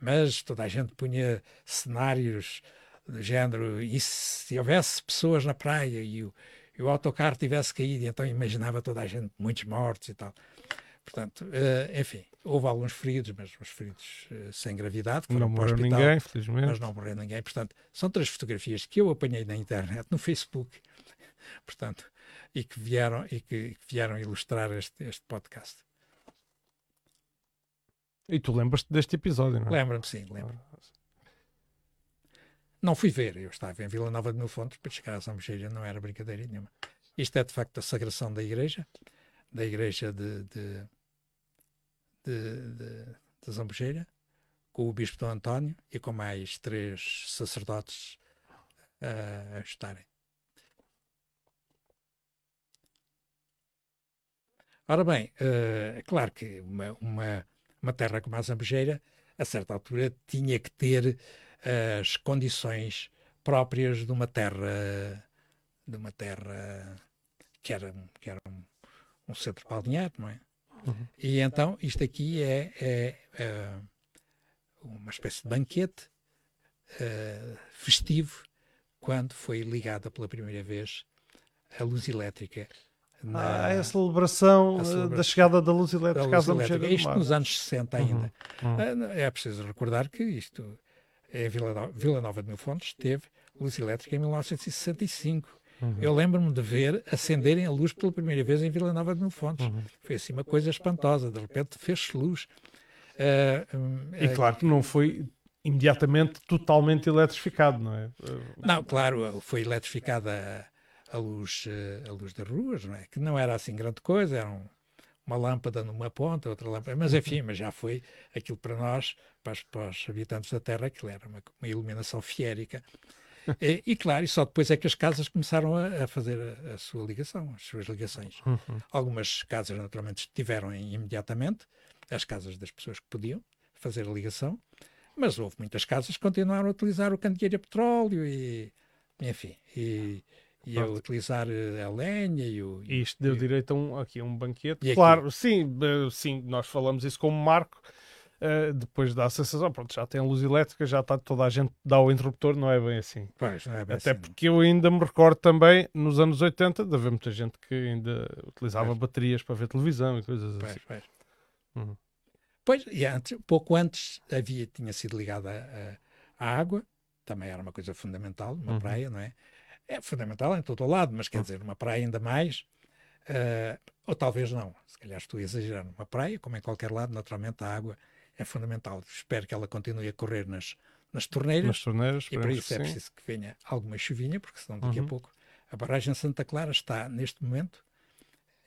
Mas toda a gente punha cenários do género, e se houvesse pessoas na praia e o, e o autocarro tivesse caído, então imaginava toda a gente, muitos mortos e tal. Portanto, eh, enfim, houve alguns feridos, mas os feridos eh, sem gravidade, que foram Não para o morreu hospital, ninguém, felizmente. mas não morreu ninguém. Portanto, são três fotografias que eu apanhei na internet, no Facebook, *laughs* portanto, e que vieram, e que, que vieram ilustrar este, este podcast. E tu lembras-te deste episódio, não é? Lembro-me, sim, lembro. Não fui ver, eu estava em Vila Nova de Mil Fontes para chegar à Zambujeira, não era brincadeira nenhuma. Isto é de facto a sagração da igreja, da igreja de, de, de, de, de Zambujeira, com o Bispo Dom António e com mais três sacerdotes ah, a estarem. Ora bem, é claro que uma, uma, uma terra como a Zambujeira, a certa altura, tinha que ter eh, as condições próprias de uma terra, de uma terra que era, que era um, um centro balneário, não é? Uhum. E então isto aqui é, é, eh, uma espécie de banquete eh, festivo quando foi ligada pela primeira vez a luz elétrica. Na- Ah, é a celebração, a eh, celebração da chegada da luz da elétrica luz à Zambujeira elétrica. Isto nos anos 60 ainda. Uhum. Não- É preciso recordar que isto, em Vila, No- Vila Nova de Mil Fontes, teve luz elétrica em 1965. Uhum. Eu lembro-me de ver acenderem a luz pela primeira vez em Vila Nova de Mil Fontes. Uhum. Foi assim uma coisa espantosa. De repente fez-se luz. Ah, hum, E ah, claro que não foi imediatamente totalmente eletrificado, não é? Não, claro, foi eletrificada a, luz, eh, a luz das ruas, não é? Que não era assim grande coisa, era um- uma lâmpada numa ponta, outra lâmpada, mas enfim, mas já foi aquilo para nós, para os, para os habitantes da Terra, aquilo era uma, uma iluminação fiérica. *laughs* E, e, claro, e só depois é que as casas começaram a, a fazer a, a sua ligação, as suas ligações. Uhum. Algumas casas, naturalmente, tiveram imediatamente, as casas das pessoas que podiam fazer a ligação, mas houve muitas casas que continuaram a utilizar o candeeiro a petróleo e, enfim, e, e a utilizar eh, a lenha e o... E isto deu e- direito a um, aqui a um banquete. E aqui? Claro, sim, eh, sim, nós falamos isso como marco. eh, depois dá a sensação, pronto, já tem luz elétrica, já está toda a gente dá o interruptor, não é bem assim. Pois, não é bem Até assim. porque eu ainda me recordo também, nos anos 80, de haver muita gente que ainda utilizava Pois. baterias para ver televisão e coisas Pois, assim. pois. Uhum. Pois, e antes, pouco antes havia, tinha sido ligada a, a água, também era uma coisa fundamental, uma Uhum. praia, não é? É fundamental em todo o lado, mas quer dizer, uma praia ainda mais, eh, ou talvez não, se calhar estou a exagerar, uma praia, como em qualquer lado, naturalmente a água é fundamental. Espero que ela continue a correr nas, nas torneiras, Nas torneiras, e para isso é preciso que venha alguma chuvinha, porque senão daqui Uhum. a pouco a barragem Santa Clara está, neste momento,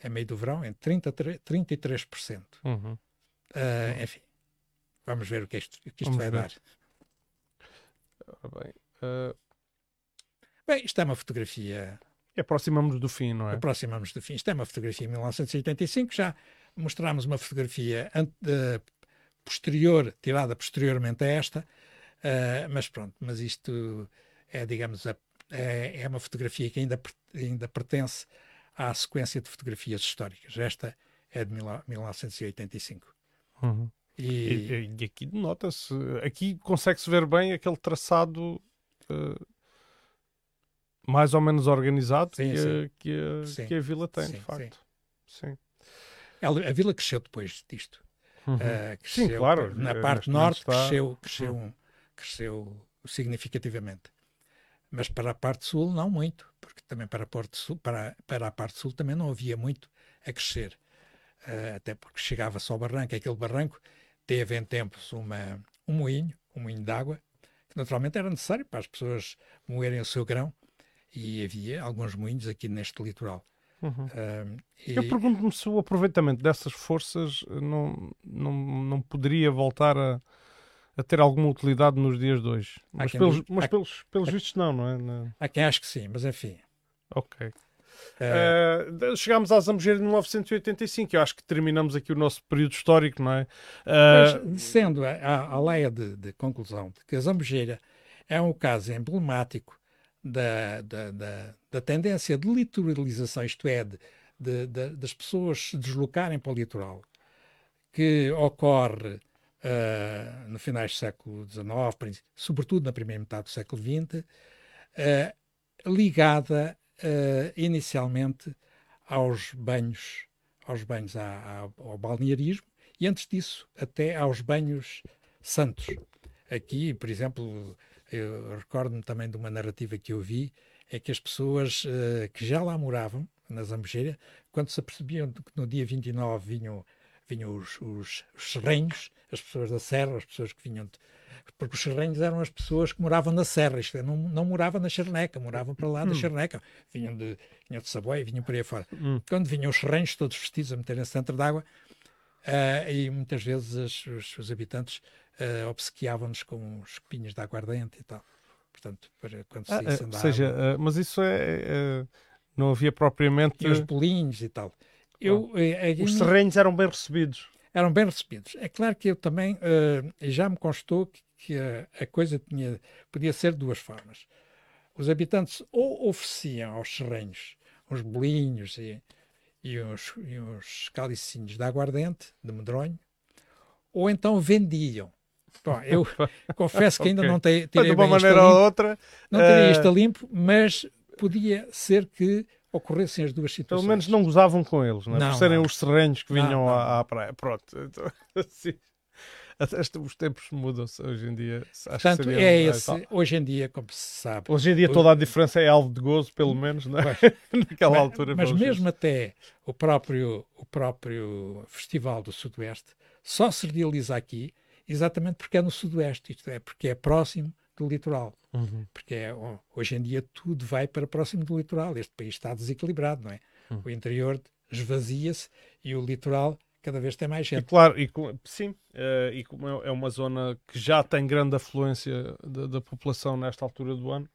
a meio do verão, em 33, 33%. Uhum. Ah, enfim, vamos ver o que isto, o que isto vai ver. dar. Ora bem, eh, Bem, isto é uma fotografia, aproximamos do fim, não é? aproximamos do fim. Isto é uma fotografia de 1985, já mostramos uma fotografia ante- eh, posterior, tirada posteriormente a esta, ah, mas pronto, mas isto é, digamos, a- é, é uma fotografia que ainda, ainda pertence à sequência de fotografias históricas. Esta é de mil- 1985. Uhum. E, E, e aqui nota-se, aqui consegue-se ver bem aquele traçado eh, mais ou menos organizado Sim, que, sim. A, que, a, Sim. que a vila tem, de facto. Sim. ela- a vila cresceu depois disto. Uhum. Uh, Sim, cresceu, claro, Na eh, parte norte está- Uhum. cresceu, cresceu, cresceu significativamente. Mas para a parte sul não muito, porque também para a, parte sul, para, para a parte sul também não havia muito a crescer. Uh, até porque chegava só ao barranco. Aquele barranco teve em tempos uma, um moinho, um moinho de água, que naturalmente era necessário para as pessoas moerem o seu grão. E havia alguns moinhos aqui neste litoral. Uhum. Um, e- Eu pergunto-me se o aproveitamento dessas forças eh, não, não, não poderia voltar a, a ter alguma utilidade nos dias de hoje. Mas, pelos, diga- mas há- pelos, pelos vistos não, não é? Não. há quem ache que sim, mas enfim. Ok. uh, Eh, chegámos à Zambujeira de 1985. Eu acho que terminamos aqui o nosso período histórico, não é? Eh, Mas, sendo a, a, a leia de, de conclusão de que a Zambujeira é um caso emblemático da, da, da, da tendência de litoralização, isto é, de, de- de- das pessoas se deslocarem para o litoral, que ocorre ah, no finais do século XIX, sobretudo na primeira metade do século XX, ah, ligada ah, inicialmente aos banhos, aos banhos à- à- ao balnearismo e antes disso até aos banhos santos. Aqui, por exemplo, eu recordo-me também de uma narrativa que eu vi, é que as pessoas eh, que já lá moravam, na Zambujeira, quando se apercebiam que no dia 29 vinham, vinham os, os, os serrenhos, as pessoas da serra, as pessoas que vinham... De, porque os serrenhos eram as pessoas que moravam na serra, isto é, não, não moravam na Charneca, moravam para lá da Charneca. Vinham de, vinham de Saboia, vinham por aí fora. Hum. Quando vinham os serrenhos, todos vestidos a meterem-se dentro d'água, ah, e muitas vezes os, os habitantes ah, obsequiavam-nos com os pinhos de aguardente e tal. Portanto, para quando se ah, eh, ou seja, eh, mas isso é. eh, não havia propriamente. e os bolinhos e tal. Eu, eh, a Os terrenos eram bem recebidos. eram bem recebidos. É claro que eu também, eh, já me constou que, que a, a coisa tinha, podia ser de duas formas. Os habitantes ou ofereciam aos serrenhos uns bolinhos e, e, uns, e uns calicinhos de aguardente, de medronho, ou então vendiam. Bom, eu confesso que ainda *laughs* Ok. não te, Mas tirei de uma maneira ou limpo, outra, não teria eh, isto a limpo, mas podia ser que ocorressem as duas pelo situações. menos não gozavam com eles, não é? Não, Por serem não. os serrenos que Não, vinham não. À, à praia. Pronto. Então, *laughs* assim. Até os tempos mudam-se hoje em dia. Acho Portanto, é esse, hoje em dia, como se sabe. Hoje em dia toda a diferença é alvo de gozo, pelo menos, né? *laughs* naquela Mas- altura. Mas mesmo até o próprio, o próprio Festival do Sudoeste só se realiza aqui exatamente porque é no Sudoeste, isto é, porque é próximo do litoral. Uhum. Porque é, ho- hoje em dia tudo vai para próximo do litoral. Este país está desequilibrado, não é? Hum. O interior esvazia-se e o litoral cada vez tem mais E gente. claro, e sim, eh, e como é é uma zona que já tem grande afluência da, da população nesta altura do ano,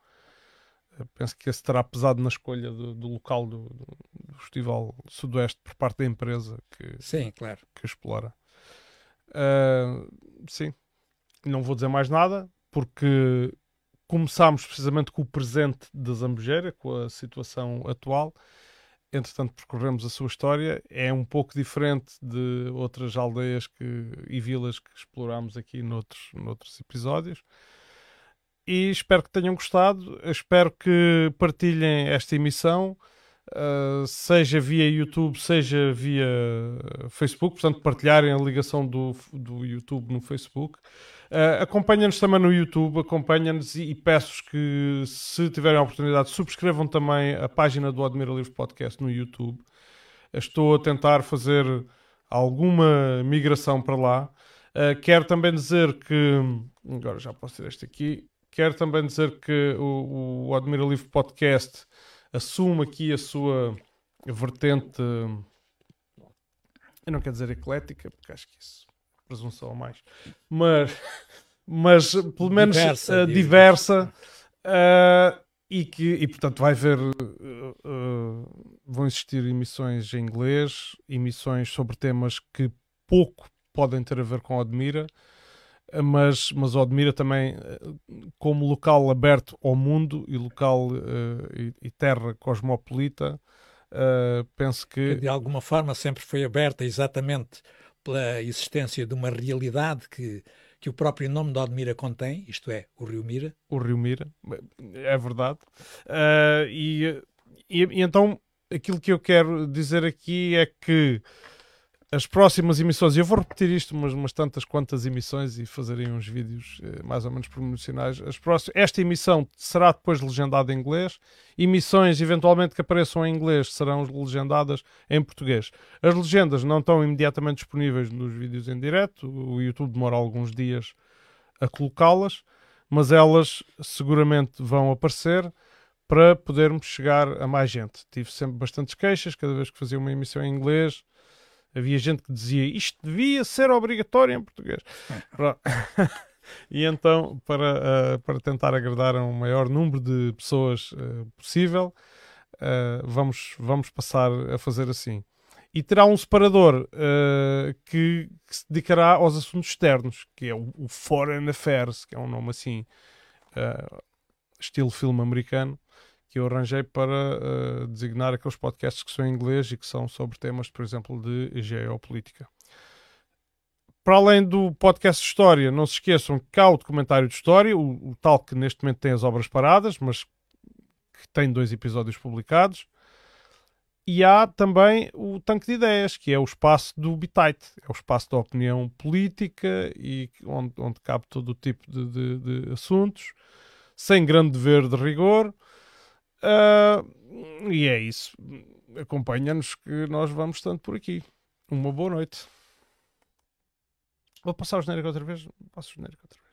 eh, penso que esse terá pesado na escolha do, do local do, do- do Festival Sudoeste por parte da empresa que, Sim, claro. que explora. Ah, sim, não vou dizer mais nada, porque começámos precisamente com o presente da Zambujeira, com a situação atual. Entretanto, percorremos a sua história. É um pouco diferente de outras aldeias que, e vilas que explorámos aqui noutros, noutros episódios. E espero que tenham gostado. Espero que partilhem esta emissão Uh, seja via YouTube, seja via Facebook, portanto, partilharem a ligação do, do YouTube no Facebook. Uh, acompanha-nos também no YouTube, acompanha-nos e, e peço-vos que, se tiverem a oportunidade, subscrevam também a página do Admira Livre Podcast no YouTube. Estou a tentar fazer alguma migração para lá. Uh, quero também dizer que. Agora já posso ter este aqui. Quero também dizer que o, o Admira Livre Podcast assume aqui a sua vertente. Eu não quero dizer eclética, porque acho que isso é presunção a mais, mas, mas pelo menos Diversa, diz. diversa. uh, e que e portanto vai haver uh, uh, vão existir emissões em inglês emissões sobre temas que pouco podem ter a ver com a Admira mas, mas o Admira também eh, como local aberto ao mundo e local eh, e, e terra cosmopolita eh, penso que que de alguma forma sempre foi aberta exatamente pela existência de uma realidade que, que o próprio nome de Odmira contém, isto é, o Rio Mira. o Rio Mira é verdade Eh, e, e, e então aquilo que eu quero dizer aqui é que as próximas emissões, e eu vou repetir isto umas, umas tantas quantas emissões e fazerem uns vídeos eh, mais ou menos promocionais. As próximas, esta emissão será depois legendada em inglês. Emissões, eventualmente, que apareçam em inglês serão legendadas em português. As legendas não estão imediatamente disponíveis nos vídeos em direto. O YouTube demora alguns dias a colocá-las, mas elas seguramente vão aparecer para podermos chegar a mais gente. Tive sempre bastantes queixas cada vez que fazia uma emissão em inglês. Havia gente que dizia isto devia ser obrigatório em português. *laughs* E então, para, uh, para tentar agradar a um maior número de pessoas uh, possível, uh, vamos, vamos passar a fazer assim. E terá um separador que, que, se dedicará aos assuntos externos, que é o, o, Foreign Affairs, que é um nome assim, estilo filme americano que eu arranjei para uh, designar aqueles podcasts que são em inglês e que são sobre temas, por exemplo, de geopolítica. Para além do podcast de história, não se esqueçam que há o documentário de história, o, o tal que neste momento tem as obras paradas, mas que tem dois episódios publicados. E há também o Tanque de Ideias, que é o espaço do Bitite, é o espaço da opinião política e onde, onde cabe todo o tipo de, de, de assuntos, sem grande dever de rigor. Uh, e é isso. Acompanha-nos que nós vamos tanto por aqui. Uma boa noite. Vou passar o genérico outra vez? Passo o genérico outra vez.